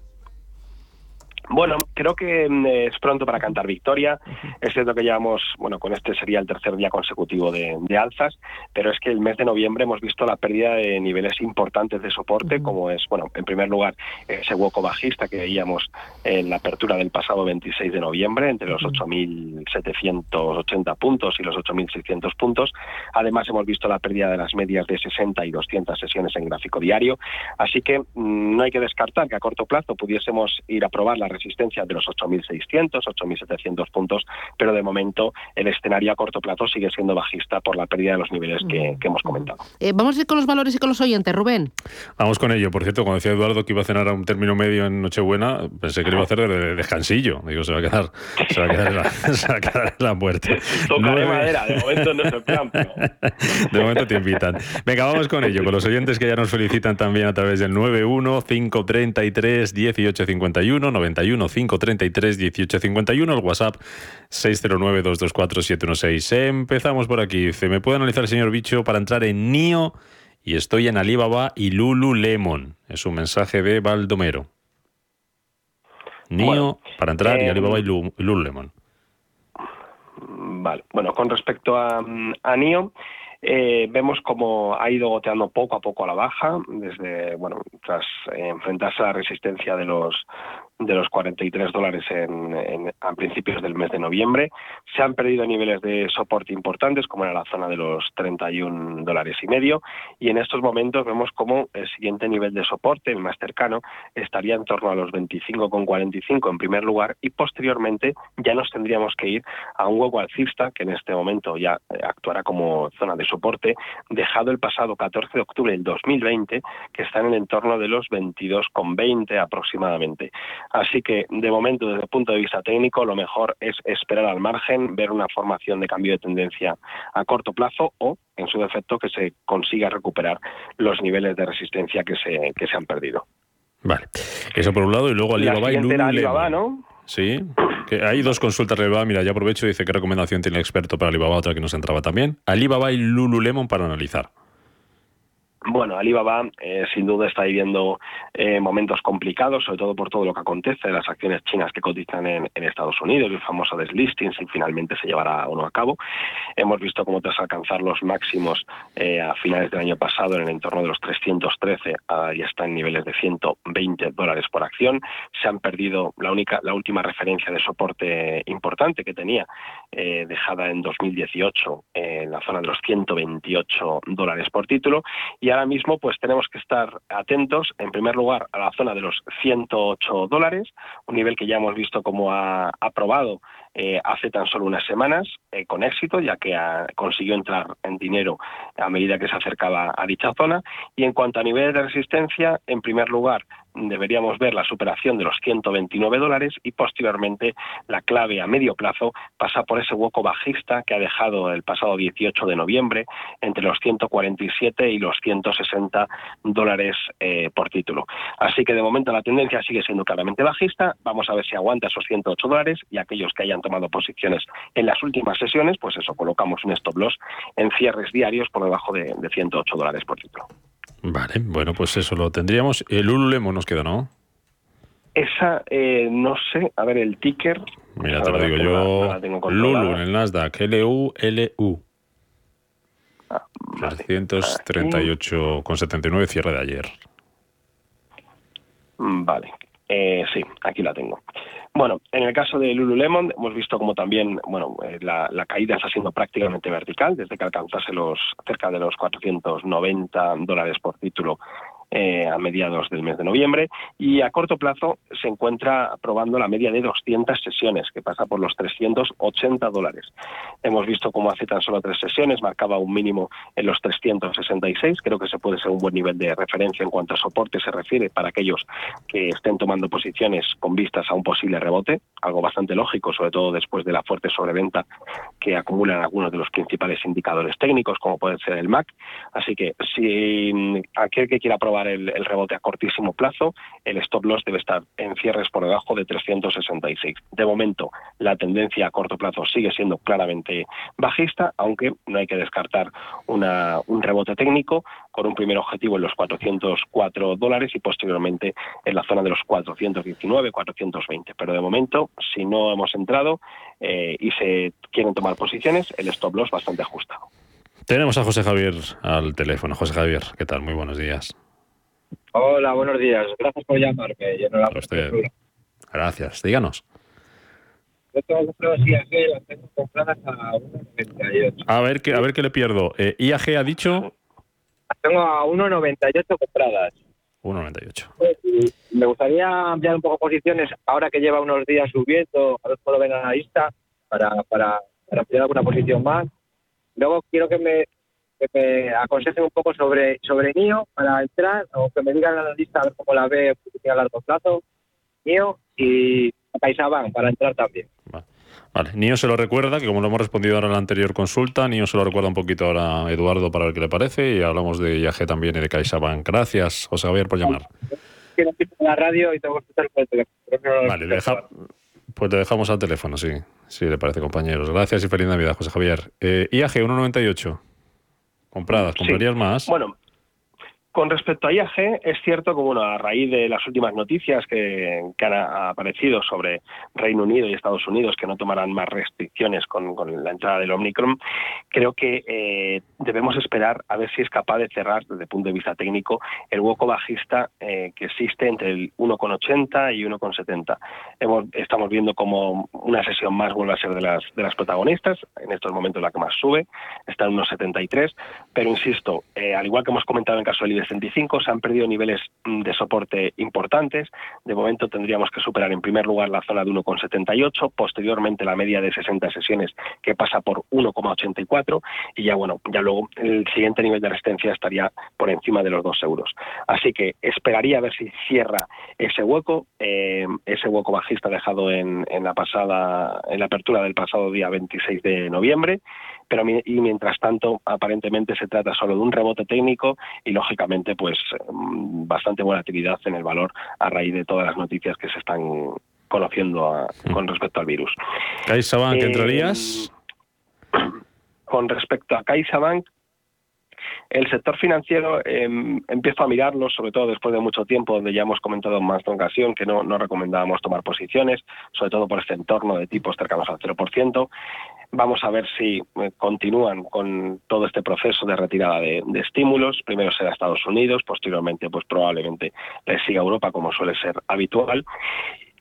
Bueno, creo que mm, es pronto para cantar victoria. Es cierto que llevamos, bueno, con este sería el tercer día consecutivo de, alzas, pero es que el mes de noviembre hemos visto la pérdida de niveles importantes de soporte, como es, bueno, en primer lugar, ese hueco bajista que veíamos en la apertura del pasado 26 de noviembre, entre los 8.780 puntos y los 8.600 puntos. Además, hemos visto la pérdida de las medias de 60 y 200 sesiones en gráfico diario. Así que mm, no hay que descartar que a corto plazo pudiésemos ir a probar la resistencia de los 8.600, 8.700 puntos, pero de momento el escenario a corto plazo sigue siendo bajista por la pérdida de los niveles que, hemos comentado. Eh, vamos a ir con los valores y con los oyentes, Rubén. Vamos con ello. Por cierto, cuando decía Eduardo que iba a cenar a un término medio en Nochebuena, pensé que lo iba a hacer de descansillo. Digo, se va a quedar, se va a quedar, aclarar (laughs) la muerte. Tocaré madera, de momento no es el plan. (laughs) De momento te invitan. Venga, vamos con ello, con los oyentes que ya nos felicitan también a través del 91 533 1851, 91 533 1851, el WhatsApp 609 224 716. Empezamos por aquí. ¿Se me puede analizar el señor Bicho para entrar en NIO? Y estoy en Alibaba y Lululemon. Es un mensaje de Baldomero. NIO para entrar y Alibaba y em, Lululemon. Vale, bueno, con respecto a, a NIO, eh, vemos como ha ido goteando poco a poco a la baja, desde, bueno, tras enfrentarse a la resistencia de los de los 43 dólares en, a principios del mes de noviembre. Se han perdido niveles de soporte importantes, como era la zona de los 31 dólares y medio, y en estos momentos vemos como el siguiente nivel de soporte, el más cercano, estaría en torno a los 25,45 en primer lugar, y posteriormente ya nos tendríamos que ir a un huevo alcista, que en este momento ya eh, actuará como zona de soporte, dejado el pasado 14 de octubre del 2020, que está en el entorno de los 22,20 aproximadamente. Así que, de momento, desde el punto de vista técnico, lo mejor es esperar al margen, ver una formación de cambio de tendencia a corto plazo o, en su defecto, que se consiga recuperar los niveles de resistencia que se, que se han perdido. Vale, eso por un lado, y luego Alibaba y Lululemon. Alibaba, ¿no? Sí, que hay dos consultas de Alibaba. Mira, ya aprovecho y dice qué recomendación tiene el experto para Alibaba, otra que nos entraba también. Alibaba y Lululemon para analizar. Bueno, Alibaba eh, sin duda está viviendo eh, momentos complicados, sobre todo por todo lo que acontece, las acciones chinas que cotizan en, Estados Unidos, el famoso deslisting, si finalmente se llevará o no a cabo. Hemos visto cómo tras alcanzar los máximos eh, a finales del año pasado en el entorno de los 313, y está en niveles de 120 dólares por acción. Se han perdido la única, la última referencia de soporte importante que tenía, dejada en 2018 en la zona de los 128 dólares por título, y ahora mismo pues tenemos que estar atentos, en primer lugar, a la zona de los 108 dólares, un nivel que ya hemos visto como ha aprobado eh, hace tan solo unas semanas eh, con éxito, ya que consiguió entrar en dinero a medida que se acercaba a dicha zona. Y en cuanto a niveles de resistencia, en primer lugar, deberíamos ver la superación de los 129 dólares y posteriormente la clave a medio plazo pasa por ese hueco bajista que ha dejado el pasado 18 de noviembre entre los 147 y los 160 dólares eh, por título. Así que de momento la tendencia sigue siendo claramente bajista. Vamos a ver si aguanta esos 108 dólares y aquellos que hayan tomado posiciones en las últimas sesiones, pues eso, colocamos un stop loss en cierres diarios por debajo de, de 108 dólares por título. Vale, bueno, pues eso lo tendríamos. El Lululemon nos queda, ¿no? Esa, eh, no sé, a ver, el ticker. Mira, te lo digo yo. Lulu en el Nasdaq, L-U-L-U. Ah, vale. 338,79 cierre de ayer. Vale, eh, sí, aquí la tengo. Bueno, en el caso de Lululemon hemos visto como también, bueno, eh, la, caída está siendo prácticamente vertical desde que alcanzase los cerca de los 490 dólares por título eh, a mediados del mes de noviembre y a corto plazo se encuentra probando la media de 200 sesiones, que pasa por los 380 dólares. Hemos visto cómo hace tan solo tres sesiones marcaba un mínimo en los 366, creo que se puede ser un buen nivel de referencia en cuanto a soporte se refiere para aquellos que estén tomando posiciones con vistas a un posible rebote, algo bastante lógico, sobre todo después de la fuerte sobreventa que acumulan algunos de los principales indicadores técnicos, como puede ser el MAC. Así que si aquel que quiera probar el, rebote a cortísimo plazo, el stop loss debe estar en cierres por debajo de 366. De momento, la tendencia a corto plazo sigue siendo claramente bajista, aunque no hay que descartar una, un rebote técnico con un primer objetivo en los 404 dólares y posteriormente en la zona de los 419, 420. Pero de momento, si no hemos entrado eh, y se quieren tomar posiciones, el stop loss bastante ajustado. Tenemos a José Javier al teléfono. José Javier, ¿qué tal? Muy buenos días. Hola, buenos días. Gracias por llamarme. Gracias. Díganos. Yo tengo compradas IAG, las tengo compradas a 1,98. A ver, qué, a ver qué le pierdo. Eh, ¿IAG ha dicho? Las tengo a 1,98 compradas. 1,98. Pues, me gustaría ampliar un poco posiciones ahora que lleva unos días subiendo, a ver cómo lo ven a la lista, para, para, para ampliar alguna posición más. Luego quiero que me que me aconsejen un poco sobre, sobre NIO para entrar o que me digan a la lista a ver cómo la ve a largo plazo, NIO y CaixaBank para entrar también. Vale, Nio se lo recuerda, que como lo hemos respondido ahora en la anterior consulta, Nio se lo recuerda un poquito ahora a Eduardo para ver qué le parece y hablamos de IAG también y de CaixaBank. Gracias, José Javier, por llamar. la radio y tengo que estar el teléfono. Vale, pues le dejamos al teléfono, sí, sí, le parece, compañeros. Gracias y feliz Navidad, José Javier. Eh, IAG 198, compradas, ¿comprarías más? Bueno, con respecto a IAG, es cierto que bueno, a raíz de las últimas noticias que, han aparecido sobre Reino Unido y Estados Unidos, que no tomarán más restricciones con, la entrada del Omicron, creo que eh, debemos esperar a ver si es capaz de cerrar desde el punto de vista técnico el hueco bajista eh, que existe entre el 1,80 y 1,70. Estamos viendo como una sesión más vuelve a ser de las, de las protagonistas, en estos momentos la que más sube, está en 1,73, pero insisto, eh, al igual que hemos comentado en caso del 65 se han perdido niveles mm, de soporte importantes. De momento tendríamos que superar en primer lugar la zona de 1,78, posteriormente la media de 60 sesiones que pasa por 1,84 y ya bueno, ya luego el siguiente nivel de resistencia estaría por encima de los 2 euros. Así que esperaría a ver si cierra ese hueco, eh, ese hueco bajista dejado en, en la pasada, en la apertura del pasado día 26 de noviembre pero y mientras tanto aparentemente se trata solo de un rebote técnico y lógicamente pues mm, bastante volatilidad en el valor a raíz de todas las noticias que se están conociendo mm. con respecto al virus. CaixaBank, eh, ¿entrarías? (clears throat) Con respecto a CaixaBank, el sector financiero eh, empiezo a mirarlo, sobre todo después de mucho tiempo, donde ya hemos comentado en más de ocasión que no, no recomendábamos tomar posiciones, sobre todo por este entorno de tipos cercanos al 0%. Vamos a ver si eh, continúan con todo este proceso de retirada de, estímulos. Primero será Estados Unidos, posteriormente, pues probablemente le siga Europa, como suele ser habitual.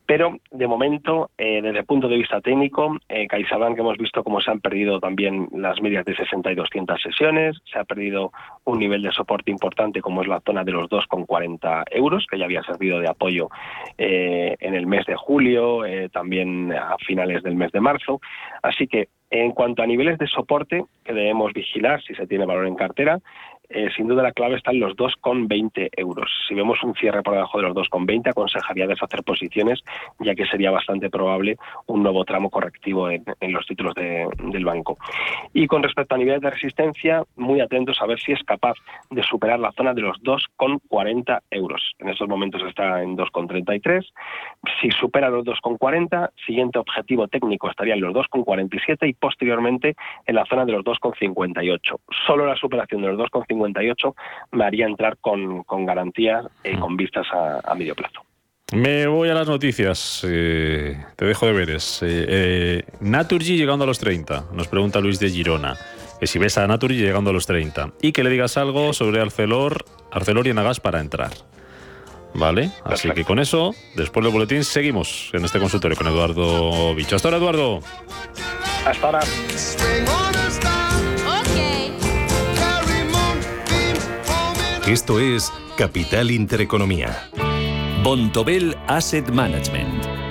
Pero de momento, eh, desde el punto de vista técnico, eh, CaixaBank hemos visto cómo se han perdido también las medias de 60 y 200 sesiones, se ha perdido un nivel de soporte importante como es la zona de los 2,40 euros, que ya había servido de apoyo eh, en el mes de julio, eh, también a finales del mes de marzo. Así que en cuanto a niveles de soporte que debemos vigilar si se tiene valor en cartera, eh, sin duda la clave está en los 2,20 euros. Si vemos un cierre por debajo de los 2,20, aconsejaría deshacer posiciones, ya que sería bastante probable un nuevo tramo correctivo en, los títulos del banco. Y con respecto a niveles de resistencia, muy atentos a ver si es capaz de superar la zona de los 2,40 euros. En estos momentos está en 2,33. Si supera los 2,40, siguiente objetivo técnico estaría en los 2,47 y posteriormente en la zona de los 2,58. Solo la superación de los 2,58 58 me haría entrar con, con garantías y mm. con vistas a, medio plazo. Me voy a las noticias. Eh, te dejo de veres. Eh, eh, Naturgy llegando a los 30, nos pregunta Luis de Girona. Que si ves a Naturgy llegando a los 30 y que le digas algo sobre Arcelor, Arcelor y Enagas para entrar. ¿Vale? Así que con eso, después del boletín, seguimos en este consultorio con Eduardo Bicho. Hasta ahora, Eduardo. Hasta ahora. Esto es Capital Intereconomía. Bontobel Asset Management.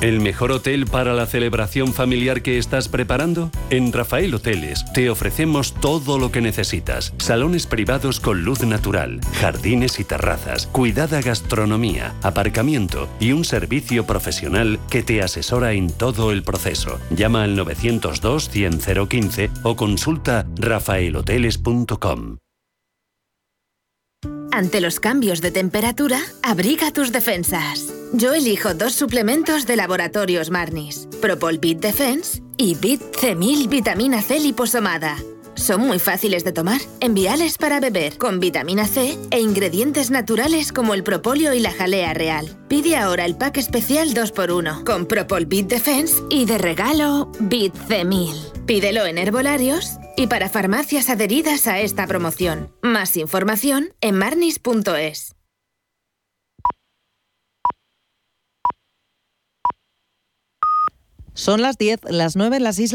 ¿El mejor hotel para la celebración familiar que estás preparando? En Rafael Hoteles te ofrecemos todo lo que necesitas. Salones privados con luz natural, jardines y terrazas, cuidada gastronomía, aparcamiento y un servicio profesional que te asesora en todo el proceso. Llama al 902 100 015 o consulta rafaelhoteles.com. Ante los cambios de temperatura, abriga tus defensas. Yo elijo dos suplementos de laboratorios Marnis, Propol Bit Defense y Bit C1000 Vitamina C liposomada. Son muy fáciles de tomar, enviales para beber, con vitamina C e ingredientes naturales como el propóleo y la jalea real. Pide ahora el pack especial 2x1 con Propol Bit Defense y de regalo Bit C1000. Pídelo en herbolarios y para farmacias adheridas a esta promoción. Más información en marnis.es. Son las 10, las 9 en las islas.